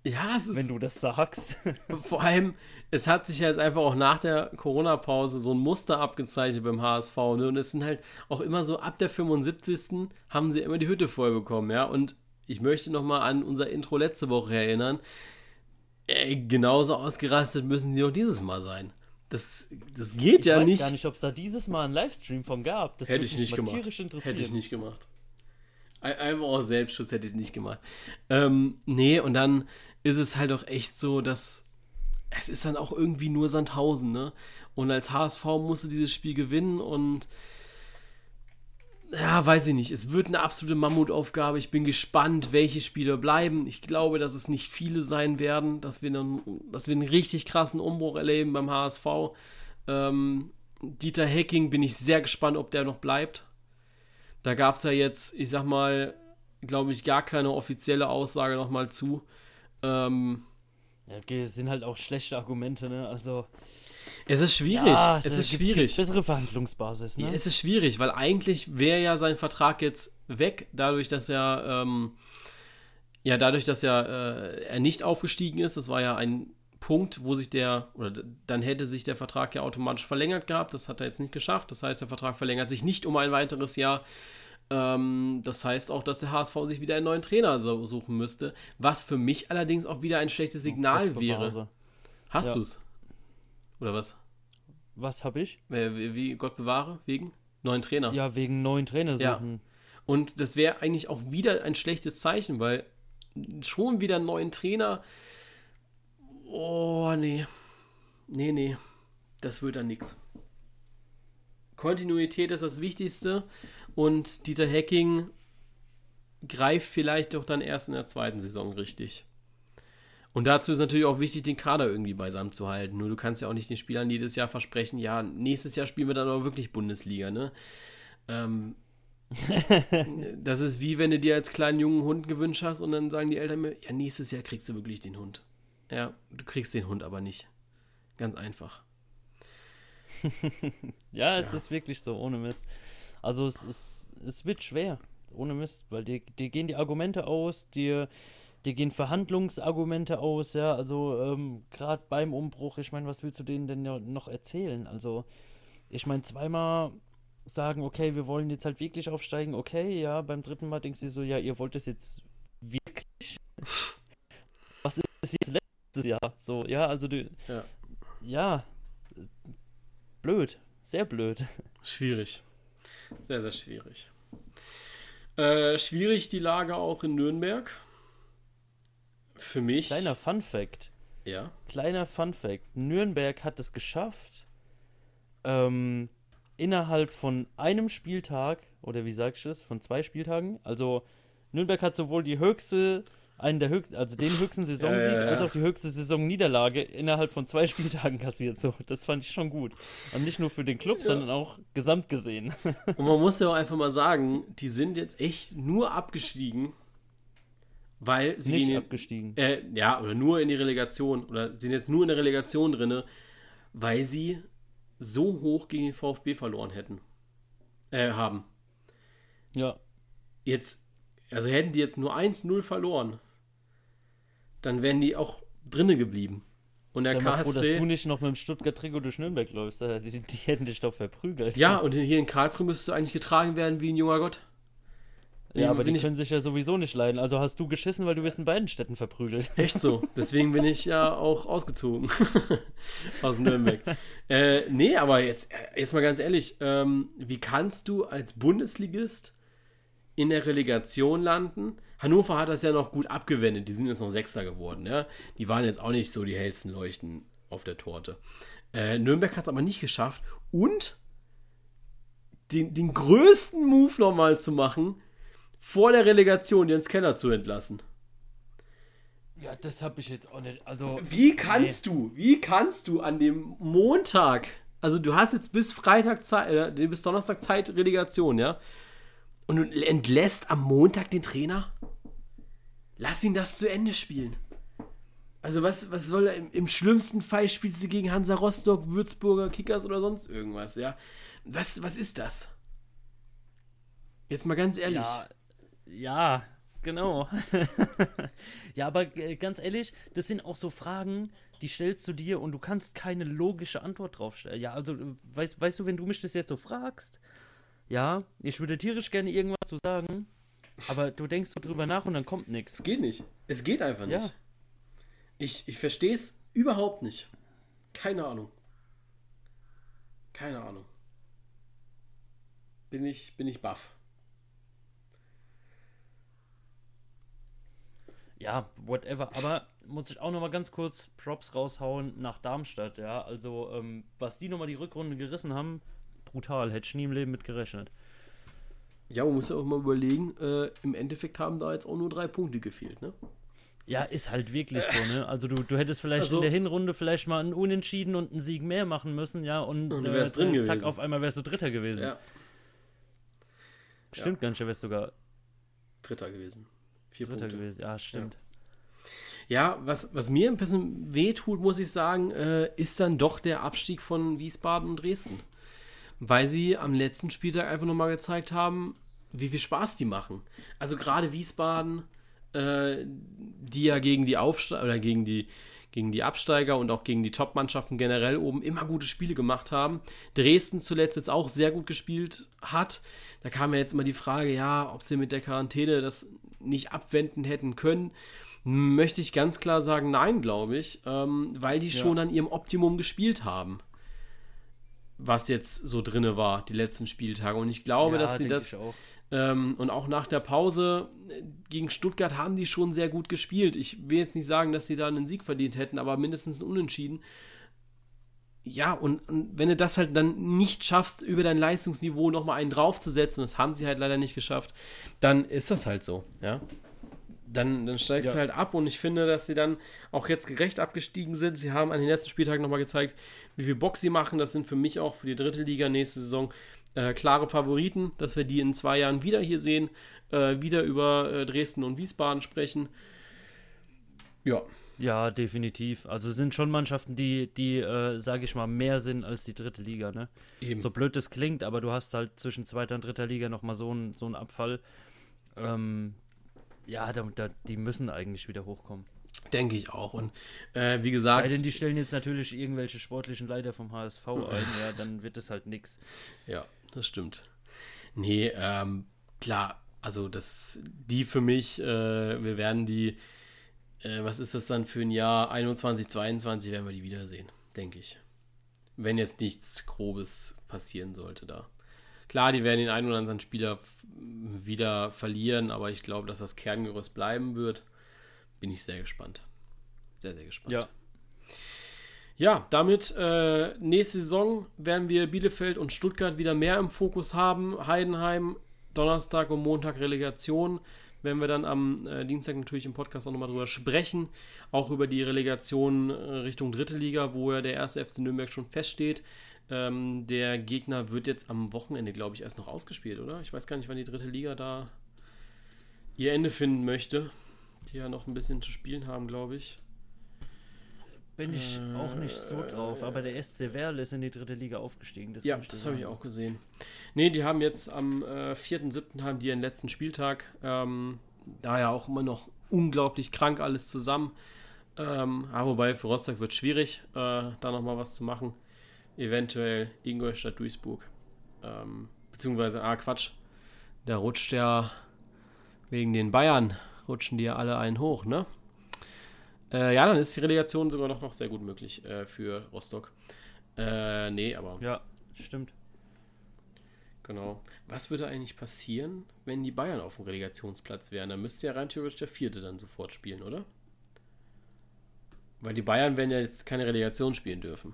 Ja, es ist. wenn du das sagst. Vor allem, es hat sich jetzt einfach auch nach der Corona-Pause so ein Muster abgezeichnet beim HSV. Ne? Und es sind halt auch immer so, ab der 75. haben sie immer die Hütte voll bekommen, ja. Und ich möchte nochmal an unser Intro letzte Woche erinnern. Ey, genauso ausgerastet müssen die auch dieses Mal sein. Das, das geht Ich ja weiß nicht. gar nicht, ob es da dieses Mal einen Livestream von gab. Das Hätte ich nicht gemacht. Hätte ich nicht gemacht. Ein- Einfach aus Selbstschutz hätte ich es nicht gemacht. Ähm, nee, und dann ist es halt auch echt so, dass es ist dann auch irgendwie nur Sandhausen, ne? Und als HSV musst du dieses Spiel gewinnen und ja, weiß ich nicht. Es wird eine absolute Mammutaufgabe. Ich bin gespannt, welche Spieler bleiben. Ich glaube, dass es nicht viele sein werden, dass wir, einen, dass wir einen richtig krassen Umbruch erleben beim HSV. Ähm, Dieter Hecking bin ich sehr gespannt, ob der noch bleibt. Da gab es ja jetzt, ich sag mal, glaube ich, gar keine offizielle Aussage nochmal zu. Ähm, Ja, okay, es sind halt auch schlechte Argumente, ne? Also, es ist schwierig. ja, es ist gibt's- schwierig. gibt's bessere Verhandlungsbasis, ne? Ja, es ist schwierig, weil eigentlich wäre ja sein Vertrag jetzt weg, dadurch, dass er ähm, ja dadurch, dass er, äh, er nicht aufgestiegen ist. Das war ja ein Punkt, wo sich der oder dann hätte sich der Vertrag ja automatisch verlängert gehabt. Das hat er jetzt nicht geschafft. Das heißt, der Vertrag verlängert sich nicht um ein weiteres Jahr. Ähm, das heißt auch, dass der HSV sich wieder einen neuen Trainer so, suchen müsste, was für mich allerdings auch wieder ein schlechtes Signal Gott wäre. Hast Ja. du's? Oder was? Was hab ich? Äh, Wie, Gott bewahre? Wegen? Neuen Trainer. Ja, wegen neuen Trainer Ja. suchen. Und das wäre eigentlich auch wieder ein schlechtes Zeichen, weil schon wieder einen neuen Trainer. Oh, nee. Nee, nee. Das wird dann nichts. Kontinuität ist das Wichtigste und Dieter Hecking greift vielleicht doch dann erst in der zweiten Saison richtig. Und dazu ist natürlich auch wichtig, den Kader irgendwie beisammen zu halten. Nur du kannst ja auch nicht den Spielern jedes Jahr versprechen, ja, nächstes Jahr spielen wir dann aber wirklich Bundesliga, ne? Ähm, das ist wie wenn du dir als kleinen jungen Hund gewünscht hast und dann sagen die Eltern mir, ja, nächstes Jahr kriegst du wirklich den Hund. Ja, du kriegst den Hund aber nicht. Ganz einfach. Ja, es Ja. ist wirklich so, ohne Mist. Also es, ist, es wird schwer, ohne Mist, weil dir, dir gehen die Argumente aus, dir, dir gehen Verhandlungsargumente aus, ja, also ähm, gerade beim Umbruch, ich meine, was willst du denen denn noch erzählen? Also, ich meine, zweimal sagen, okay, wir wollen jetzt halt wirklich aufsteigen, okay, ja, beim dritten Mal denkst du so, ja, ihr wollt es jetzt wirklich. Was ist jetzt letztes Jahr? So, ja, also du, Ja. ja, blöd, sehr blöd. Schwierig. Sehr, sehr schwierig. Äh, schwierig die Lage auch in Nürnberg. Für mich. Kleiner Fun Fact. Ja. Kleiner Fun Fact. Nürnberg hat es geschafft, ähm, innerhalb von einem Spieltag, oder wie sagst du das, von zwei Spieltagen, also Nürnberg hat sowohl die höchste, einen der höchsten, also den höchsten Saisonsieg, Ja, ja, ja. als auch die höchste Saisonniederlage innerhalb von zwei Spieltagen kassiert. So, das fand ich schon gut. Und nicht nur für den Club, sondern auch gesamt gesehen. Und man muss ja auch einfach mal sagen, die sind jetzt echt nur abgestiegen, weil sie nicht gehen abgestiegen. Äh, ja, oder nur in die Relegation. Oder sind jetzt nur in der Relegation drinne, weil sie so hoch gegen den VfB verloren hätten. Äh, haben. Ja, Jetzt, also hätten die jetzt nur 1-0 verloren, dann wären die auch drinne geblieben. Und der mal froh, dass du KSC. nicht noch mit dem Stuttgart-Trikot durch Nürnberg läufst. Die, die hätten dich doch verprügelt. Ja, und hier in Karlsruhe müsstest du eigentlich getragen werden wie ein junger Gott. Ja, aber die ich- können sich ja sowieso nicht leiden. Also hast du geschissen, weil du wirst in beiden Städten verprügelt. Echt so. Deswegen bin ich ja auch ausgezogen aus Nürnberg. äh, nee, aber jetzt, jetzt mal ganz ehrlich, ähm, wie kannst du als Bundesligist in der Relegation landen? Hannover hat das ja noch gut abgewendet. Die sind jetzt noch Sechster geworden. Ja? Die waren jetzt auch nicht so die hellsten Leuchten auf der Torte. Äh, Nürnberg hat es aber nicht geschafft. Und den, den größten Move nochmal zu machen, vor der Relegation die ins Keller zu entlassen. Ja, das habe ich jetzt auch nicht. Also. Wie kannst nee. du, wie kannst du an dem Montag, also du hast jetzt bis Freitag Zeit, äh, bis Donnerstag Zeit, Relegation, ja? Und du entlässt am Montag den Trainer? Lass ihn das zu Ende spielen. Also was, was soll er? Im, Im, schlimmsten Fall spielst du gegen Hansa Rostock, Würzburger Kickers oder sonst irgendwas, ja? Was, was ist das? Jetzt mal ganz ehrlich. Ja, ja genau. ja, aber äh, ganz ehrlich, das sind auch so Fragen, die stellst du dir und du kannst keine logische Antwort drauf stellen. Ja, also, äh, weißt, weißt du, wenn du mich das jetzt so fragst, ja, ich würde tierisch gerne irgendwas zu sagen, aber du denkst so drüber nach und dann kommt nichts. Es geht nicht. Es geht einfach nicht. Ja. Ich, ich verstehe es überhaupt nicht. Keine Ahnung. Keine Ahnung. Bin ich, bin ich baff. Ja, whatever. Aber muss ich auch noch mal ganz kurz Props raushauen nach Darmstadt. Ja, also ähm, was die noch mal die Rückrunde gerissen haben, brutal. Hätte ich nie im Leben mit gerechnet. Ja, man muss ja auch mal überlegen, äh, im Endeffekt haben da jetzt auch nur drei Punkte gefehlt, ne? Ja, ist halt wirklich so, ne? Also du, du hättest vielleicht also, in der Hinrunde vielleicht mal einen Unentschieden und einen Sieg mehr machen müssen, ja, und, und du wärst äh, drin zack, gewesen. auf einmal wärst du Dritter gewesen. Ja. Stimmt ja. nicht, du wärst sogar Dritter gewesen. Vier Dritter Punkte. gewesen, ja, stimmt. Ja, ja was, was mir ein bisschen wehtut, muss ich sagen, äh, ist dann doch der Abstieg von Wiesbaden und Dresden. Weil sie am letzten Spieltag einfach nochmal gezeigt haben, wie viel Spaß die machen. Also gerade Wiesbaden, äh, die ja gegen die Aufsteiger oder gegen die, gegen die Absteiger und auch gegen die Top-Mannschaften generell oben immer gute Spiele gemacht haben. Dresden zuletzt jetzt auch sehr gut gespielt hat. Da kam ja jetzt immer die Frage, ja, ob sie mit der Quarantäne das nicht abwenden hätten können. Möchte ich ganz klar sagen, nein, glaube ich, ähm, weil die ja. schon an ihrem Optimum gespielt haben was jetzt so drinne war, die letzten Spieltage. Und ich glaube, ja, dass sie das. Ähm, und auch nach der Pause äh, gegen Stuttgart haben die schon sehr gut gespielt. Ich will jetzt nicht sagen, dass sie da einen Sieg verdient hätten, aber mindestens einen Unentschieden. Ja, und, und wenn du das halt dann nicht schaffst, über dein Leistungsniveau nochmal einen draufzusetzen, das haben sie halt leider nicht geschafft, dann ist das halt so, ja dann, dann steigt ja. es halt ab und ich finde, dass sie dann auch jetzt gerecht abgestiegen sind. Sie haben an den letzten Spieltagen nochmal gezeigt, wie viel Bock sie machen. Das sind für mich auch für die dritte Liga nächste Saison äh, klare Favoriten, dass wir die in zwei Jahren wieder hier sehen, äh, wieder über äh, Dresden und Wiesbaden sprechen. Ja. Ja, definitiv. Also sind schon Mannschaften, die, die äh, sage ich mal, mehr sind als die dritte Liga, ne? Eben. So blöd das klingt, aber du hast halt zwischen zweiter und dritter Liga nochmal so einen so Abfall. Ähm, ja, da, da, die müssen eigentlich wieder hochkommen. Denke ich auch. Und äh, wie gesagt. Sei denn, die stellen jetzt natürlich irgendwelche sportlichen Leiter vom HSV ein, ja, dann wird es halt nichts. Ja, das stimmt. Nee, ähm, klar, also das, die für mich, äh, wir werden die, äh, was ist das dann für ein Jahr? 21, 22 werden wir die wiedersehen, denke ich. Wenn jetzt nichts Grobes passieren sollte da. Klar, die werden den einen oder anderen Spieler wieder verlieren, aber ich glaube, dass das Kerngerüst bleiben wird. Bin ich sehr gespannt. Sehr, sehr gespannt. Ja. Ja, damit äh, nächste Saison werden wir Bielefeld und Stuttgart wieder mehr im Fokus haben. Heidenheim, Donnerstag und Montag Relegation. Werden wir dann am äh, Dienstag natürlich im Podcast auch nochmal drüber sprechen. Auch über die Relegation äh, Richtung Dritte Liga, wo ja der erste FC Nürnberg schon feststeht. Ähm, der Gegner wird jetzt am Wochenende, glaube ich, erst noch ausgespielt, oder? Ich weiß gar nicht, wann die dritte Liga da ihr Ende finden möchte. Die ja noch ein bisschen zu spielen haben, glaube ich. Bin ich äh, auch nicht so drauf, aber der SC Werl ist in die dritte Liga aufgestiegen. Das ja, das habe ich auch gesehen. Ne, die haben jetzt am äh, 4.7. haben die ihren letzten Spieltag. Ähm, da ja auch immer noch unglaublich krank alles zusammen. Ähm, aber wobei für Rostock wird es schwierig, äh, da nochmal was zu machen eventuell Ingolstadt Duisburg. Ähm, beziehungsweise, ah Quatsch, da rutscht ja wegen den Bayern, rutschen die ja alle einen hoch, ne? Äh, ja, dann ist die Relegation sogar noch, noch sehr gut möglich äh, für Rostock. Äh, nee, aber. Ja, stimmt. Genau. Was würde eigentlich passieren, wenn die Bayern auf dem Relegationsplatz wären? Dann müsste ja rein theoretisch der Vierte dann sofort spielen, oder? Weil die Bayern werden ja jetzt keine Relegation spielen dürfen.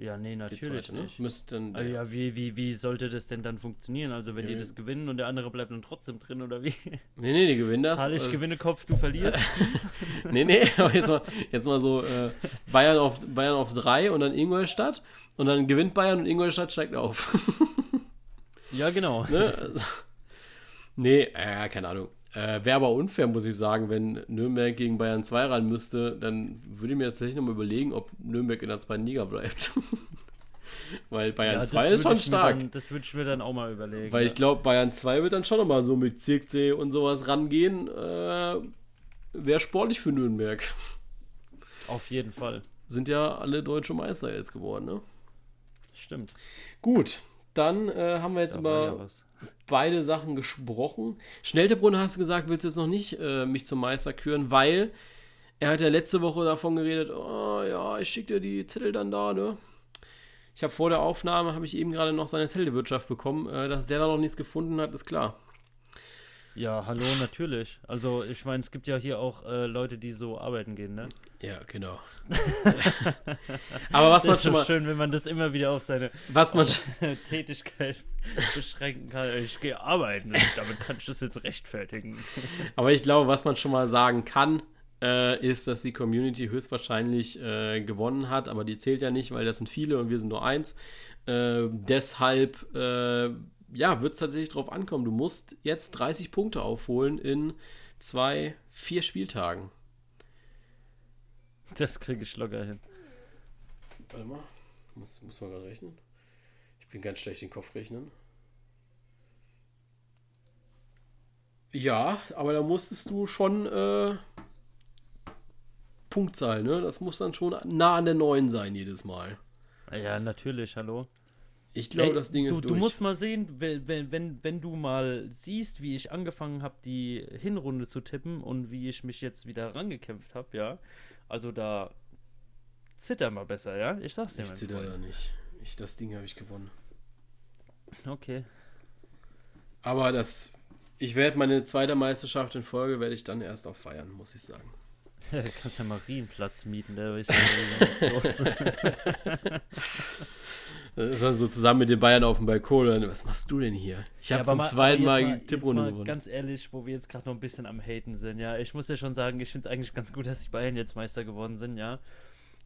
Ja, nee, natürlich zweite, ne? nicht. Müsste dann, Ah, ja, wie, wie, wie sollte das denn dann funktionieren? Also wenn Ja, die das gewinnen und der andere bleibt dann trotzdem drin oder wie? Nee, nee, die gewinnen das. Zahl ich äh, gewinne Kopf, du verlierst. Nee, nee, aber jetzt mal, jetzt mal so äh, Bayern, auf, Bayern auf drei und dann Ingolstadt und dann gewinnt Bayern und Ingolstadt steigt auf. ja, genau. ne? Also, nee, äh, keine Ahnung. Äh, Wäre aber unfair, muss ich sagen, wenn Nürnberg gegen Bayern 2 ran müsste, dann würde ich mir jetzt tatsächlich nochmal überlegen, ob Nürnberg in der zweiten Liga bleibt. Weil Bayern Ja, 2 das ist schon stark. Dann, das würde ich mir dann auch mal überlegen. Weil ja. ich glaube, Bayern 2 wird dann schon nochmal so mit Zirkzee und sowas rangehen. Äh, Wäre sportlich für Nürnberg. Auf jeden Fall. Sind ja alle deutsche Meister jetzt geworden, ne? Stimmt. Gut, dann äh, haben wir jetzt Da über. Beide Sachen gesprochen. Schneltebrunn hast du gesagt, willst du jetzt noch nicht äh, mich zum Meister küren, weil er hat ja letzte Woche davon geredet, oh ja, ich schicke dir die Zettel dann da, ne? Ich habe vor der Aufnahme, habe ich eben gerade noch seine Zettelwirtschaft bekommen. Äh, dass der da noch nichts gefunden hat, ist klar. Ja, hallo, natürlich. Also, ich meine, es gibt ja hier auch äh, Leute, die so arbeiten gehen, ne? Ja, genau. Aber was man ist schon mal, schön, wenn man das immer wieder auf seine was man, Tätigkeit beschränken kann. Ich gehe arbeiten damit kann ich das jetzt rechtfertigen. Aber ich glaube, was man schon mal sagen kann, äh, ist, dass die Community höchstwahrscheinlich äh, gewonnen hat, aber die zählt ja nicht, weil das sind viele und wir sind nur eins. Äh, deshalb, äh, ja, wird es tatsächlich drauf ankommen. Du musst jetzt 30 Punkte aufholen in zwei, vier Spieltagen. Das kriege ich locker hin. Warte mal, muss, muss man gerade rechnen. Ich bin ganz schlecht in Kopf rechnen. Ja, aber da musstest du schon äh, Punktzahl, ne? Das muss dann schon nah an der 9 sein jedes Mal. Ja, natürlich, hallo. Ich glaube, das Ding du, ist Du durch. musst mal sehen, wenn, wenn, wenn, du mal siehst, wie ich angefangen habe, die Hinrunde zu tippen und wie ich mich jetzt wieder rangekämpft habe, ja. Also da zitter mal besser, ja? Ich sag's dir ich mein zitter da nicht. Ich, das Ding habe ich gewonnen. Okay. Aber das, ich werde meine zweite Meisterschaft in Folge, werde ich dann erst auch feiern, muss ich sagen. Ja, du kannst ja Marienplatz mieten, der ist ja los. Das ist dann so zusammen mit den Bayern auf dem Balkon. Und dann, was machst du denn hier? Ich habe aber zum mal- zweiten Mal die Tipprunde mal gewonnen. Ganz ehrlich, wo wir jetzt gerade noch ein bisschen am Haten sind, ja. Ich muss ja schon sagen, ich finde es eigentlich ganz gut, dass die Bayern jetzt Meister geworden sind, ja.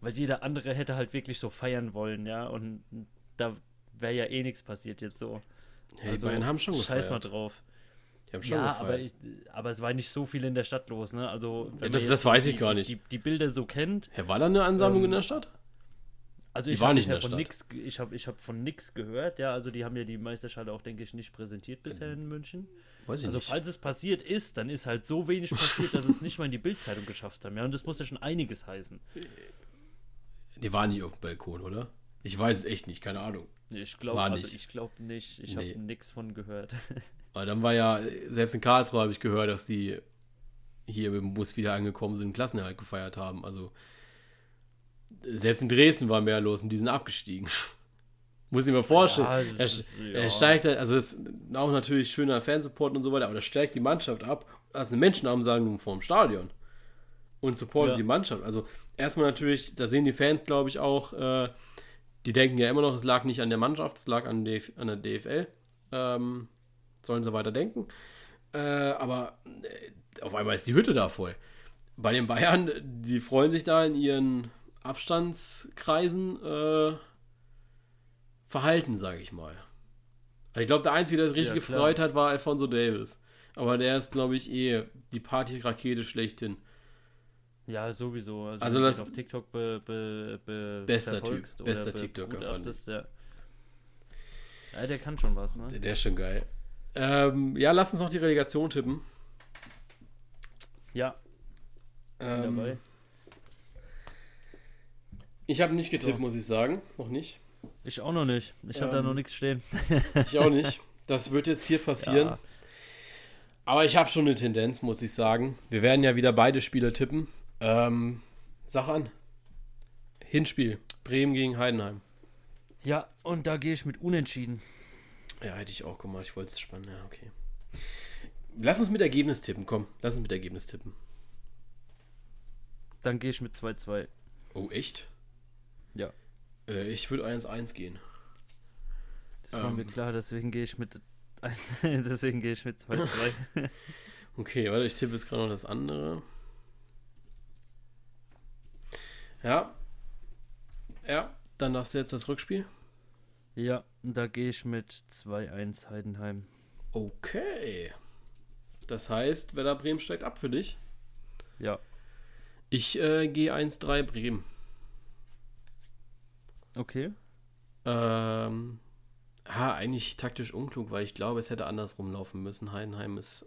Weil jeder andere hätte halt wirklich so feiern wollen, ja. Und da wäre ja eh nichts passiert jetzt so. Ja, die Bayern haben schon Scheiß mal gefeiert. drauf. Die haben schon Ja, gefeiert. aber, ich, aber es war nicht so viel in der Stadt los, ne? Also, man das- das weiß ich die, gar die- nicht. Die, die Bilder so kennt. Hä, war da eine Ansammlung Ähm, in der Stadt? Also ich habe der von nix, ich habe ich hab von nix gehört, ja, also die haben ja die Meisterschale auch, denke ich, nicht präsentiert bisher in München. Weiß ich Also nicht. falls es passiert ist, dann ist halt so wenig passiert, dass es nicht mal in die Bildzeitung geschafft haben, ja, und das muss ja schon einiges heißen. Die waren nicht auf dem Balkon, oder? Ich weiß es echt nicht, keine Ahnung. Ich glaube also nicht. ich glaube nicht, ich Nee. habe nix von gehört. Aber dann war ja, selbst in Karlsruhe habe ich gehört, dass die hier mit dem Bus wieder angekommen sind Klassenerhalt gefeiert haben. Also selbst in Dresden war mehr los und die sind abgestiegen. Muss ich mir vorstellen. Ja, er, ist- er ja. steigt, halt- also es ist auch natürlich schöner Fansupport und so weiter, aber da steigt die Mannschaft ab. Das eine Menschenansammlung vorm Stadion und supportet Ja. die Mannschaft. Also erstmal natürlich, da sehen die Fans, glaube ich, auch, äh, die denken ja immer noch, es lag nicht an der Mannschaft, es lag an, DF an der DFL. Ähm, sollen sie weiter denken. Äh, aber äh, auf einmal ist die Hütte da voll. Bei den Bayern, die freuen sich da in ihren Abstandskreisen äh, verhalten, sage ich mal. Also Ich glaube, der Einzige, der sich richtig Ja, gefreut hat, war Alfonso Davis. Aber der ist, glaube ich, eh die Partyrakete schlechthin. ja, sowieso. Also, Also das- auf TikTok be, be, be, Bester Typ, bester TikToker, fand begutachtest, ja. ja, der kann schon was, ne? Der, der ist schon geil. Ähm, ja, lass uns noch die Relegation tippen. Ja, Ähm, dabei. Ich habe nicht getippt, So. muss ich sagen. Noch nicht. Ich auch noch nicht. Ich habe da ähm, noch nichts stehen. Ich auch nicht. Das wird jetzt hier passieren. Ja. Aber ich habe schon eine Tendenz, muss ich sagen. Wir werden ja wieder beide Spiele tippen. Ähm, sag an. Hinspiel. Bremen gegen Heidenheim. Ja, und da gehe ich mit Unentschieden. Ja, hätte ich auch gemacht. Ich wollte es spannend. Ja, okay. Lass uns mit Ergebnis tippen. Komm, lass uns mit Ergebnis tippen. Dann gehe ich mit 2-2. Oh, echt? Äh, ich würde 1-1 gehen. Das war mir Ähm. klar, deswegen gehe ich mit 1, deswegen gehe ich mit 2-2. Okay, warte, ich tippe jetzt gerade noch das andere. Ja. Ja, dann hast du jetzt das Rückspiel. ja, da gehe ich mit 2-1 Heidenheim. Okay. Das heißt, Werder Bremen steigt ab für dich. Ja, Ich äh, gehe 1-3 Bremen. Okay. Ähm, ha, eigentlich taktisch unklug, weil ich glaube, es hätte andersrum laufen müssen. Heidenheim ist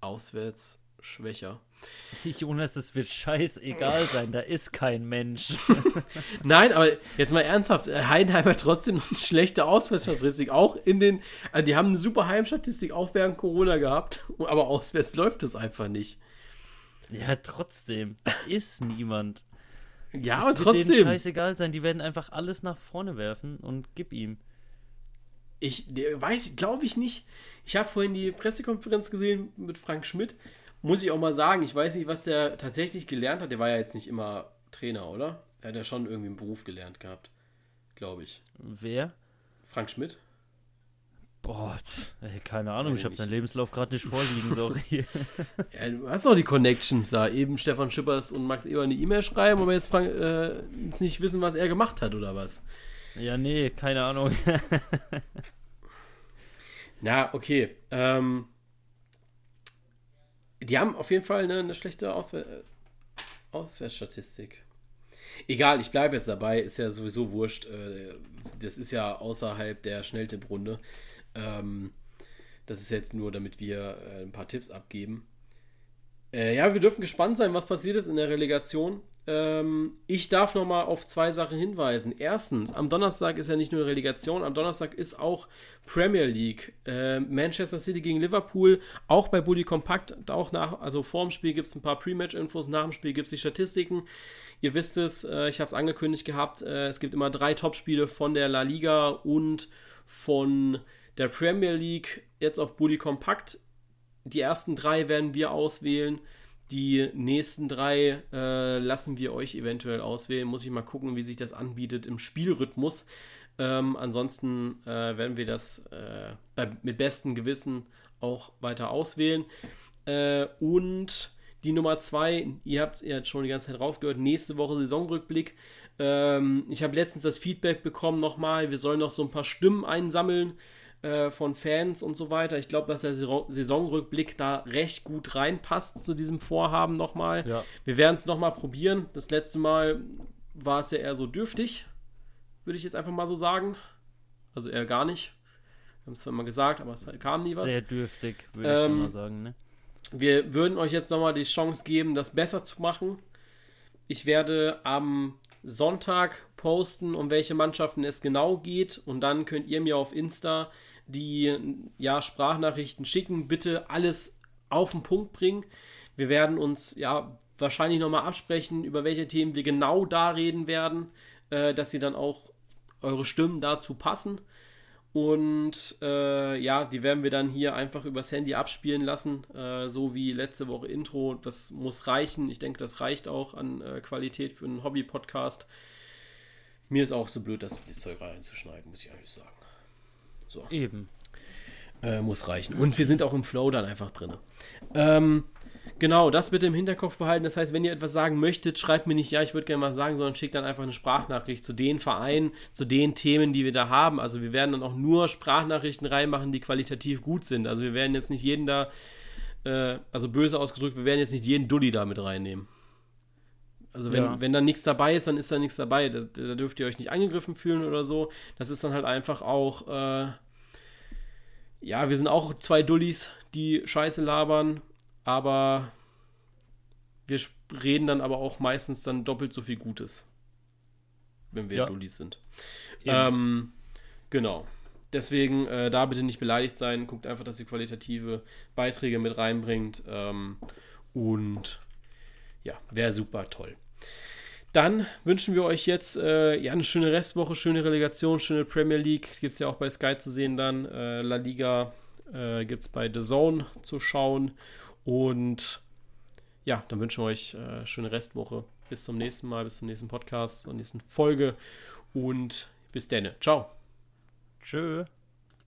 auswärts schwächer. Jonas, es wird scheißegal sein, da ist kein Mensch. Nein, aber jetzt mal ernsthaft, äh, Heidenheim hat trotzdem eine schlechte Auswärtsstatistik, auch in den, also die haben eine super Heimstatistik auch während Corona gehabt, aber auswärts läuft es einfach nicht. ja, trotzdem, da ist niemand. Ja, Es aber wird denen trotzdem. scheißegal sein, die werden einfach alles nach vorne werfen und gib ihm. Ich weiß, glaube ich nicht. Ich habe vorhin die Pressekonferenz gesehen mit Frank Schmidt. Muss ich auch mal sagen, ich weiß nicht, was der tatsächlich gelernt hat. Der war ja jetzt nicht immer Trainer, oder? Er hat ja schon irgendwie einen Beruf gelernt gehabt, glaube ich. Wer? Frank Schmidt? Boah, ey, keine Ahnung, Weiß ich habe seinen Lebenslauf gerade nicht vorliegen, sorry. Ja, du hast doch die Connections da. Eben Stefan Schippers und Max Eber eine E-Mail schreiben, aber jetzt, äh, jetzt nicht wissen, was er gemacht hat oder was. ja, nee, keine Ahnung. Na, okay. Ähm, die haben auf jeden Fall eine, eine schlechte Auswär äh, Auswärtsstatistik. Egal, ich bleibe jetzt dabei, ist ja sowieso wurscht. Äh, das ist ja außerhalb der Schnelltipprunde. Ähm, das ist jetzt nur, damit wir äh, ein paar Tipps abgeben. Äh, ja, wir dürfen gespannt sein, was passiert ist in der Relegation. Ähm, ich darf nochmal auf zwei Sachen hinweisen. Erstens, am Donnerstag ist ja nicht nur Relegation, am Donnerstag ist auch Premier League. Äh, Manchester City gegen Liverpool, auch bei Bully Compact, auch nach, also vorm Spiel gibt es ein paar Pre-Match-Infos, nach dem Spiel gibt es die Statistiken. Ihr wisst es, äh, ich habe es angekündigt gehabt, äh, es gibt immer drei Topspiele von der La Liga und von der Premier League jetzt auf Bully Compact. Die ersten drei werden wir auswählen. Die nächsten drei äh, lassen wir euch eventuell auswählen. Muss ich mal gucken, wie sich das anbietet im Spielrhythmus. Ähm, ansonsten äh, werden wir das äh, bei, mit bestem Gewissen auch weiter auswählen. Äh, und die Nummer zwei, ihr habt es jetzt schon die ganze Zeit rausgehört, nächste Woche Saisonrückblick. Ähm, ich habe letztens das Feedback bekommen nochmal, wir sollen noch so ein paar Stimmen einsammeln äh, von Fans und so weiter. Ich glaube, dass der Saison- Saisonrückblick da recht gut reinpasst zu diesem Vorhaben nochmal. Ja. Wir werden es nochmal probieren. Das letzte Mal war es ja eher so dürftig, würde ich jetzt einfach mal so sagen. Also eher gar nicht. Wir haben es zwar immer gesagt, aber es kam nie was. Sehr dürftig, würde ich Ähm, mal sagen, ne? Wir würden euch jetzt nochmal die Chance geben, das besser zu machen. Ich werde am Sonntag posten, um welche Mannschaften es genau geht. Und dann könnt ihr mir auf Insta die ja, Sprachnachrichten schicken. Bitte alles auf den Punkt bringen. Wir werden uns ja wahrscheinlich nochmal absprechen, über welche Themen wir genau da reden werden, äh, dass sie dann auch eure Stimmen dazu passen. Und äh, ja, die werden wir dann hier einfach übers Handy abspielen lassen, äh, so wie letzte Woche Intro. Das muss reichen. Ich denke, das reicht auch an äh, Qualität für einen Hobby-Podcast. Mir ist auch so blöd, das, das Zeug reinzuschneiden, muss ich ehrlich sagen. So, Eben. äh, muss reichen. Und wir sind auch im Flow dann einfach drin. Ähm, genau, das bitte im Hinterkopf behalten. Das heißt, wenn ihr etwas sagen möchtet, schreibt mir nicht, ja, ich würde gerne was sagen, sondern schickt dann einfach eine Sprachnachricht zu den Vereinen, zu den Themen, die wir da haben. Also wir werden dann auch nur Sprachnachrichten reinmachen, die qualitativ gut sind. Also wir werden jetzt nicht jeden da, äh, also böse ausgedrückt, wir werden jetzt nicht jeden Dulli da mit reinnehmen. Also wenn, Ja. wenn da nichts dabei ist, dann ist da nichts dabei. Da, da dürft ihr euch nicht angegriffen fühlen oder so. Das ist dann halt einfach auch, äh, ja, wir sind auch zwei Dullis, die Scheiße labern, aber wir reden dann aber auch meistens dann doppelt so viel Gutes, wenn wir Ja. Dullis sind. Ähm, genau. Deswegen äh, da bitte nicht beleidigt sein. Guckt einfach, dass ihr qualitative Beiträge mit reinbringt. Ähm, und ja, wäre super toll. Dann wünschen wir euch jetzt äh, ja, eine schöne Restwoche, schöne Relegation, schöne Premier League. Gibt es ja auch bei Sky zu sehen dann. Äh, La Liga äh, gibt es bei The Zone zu schauen. Und ja, dann wünschen wir euch äh, schöne Restwoche. Bis zum nächsten Mal, bis zum nächsten Podcast, zur nächsten Folge und bis dann. Ciao. Tschö.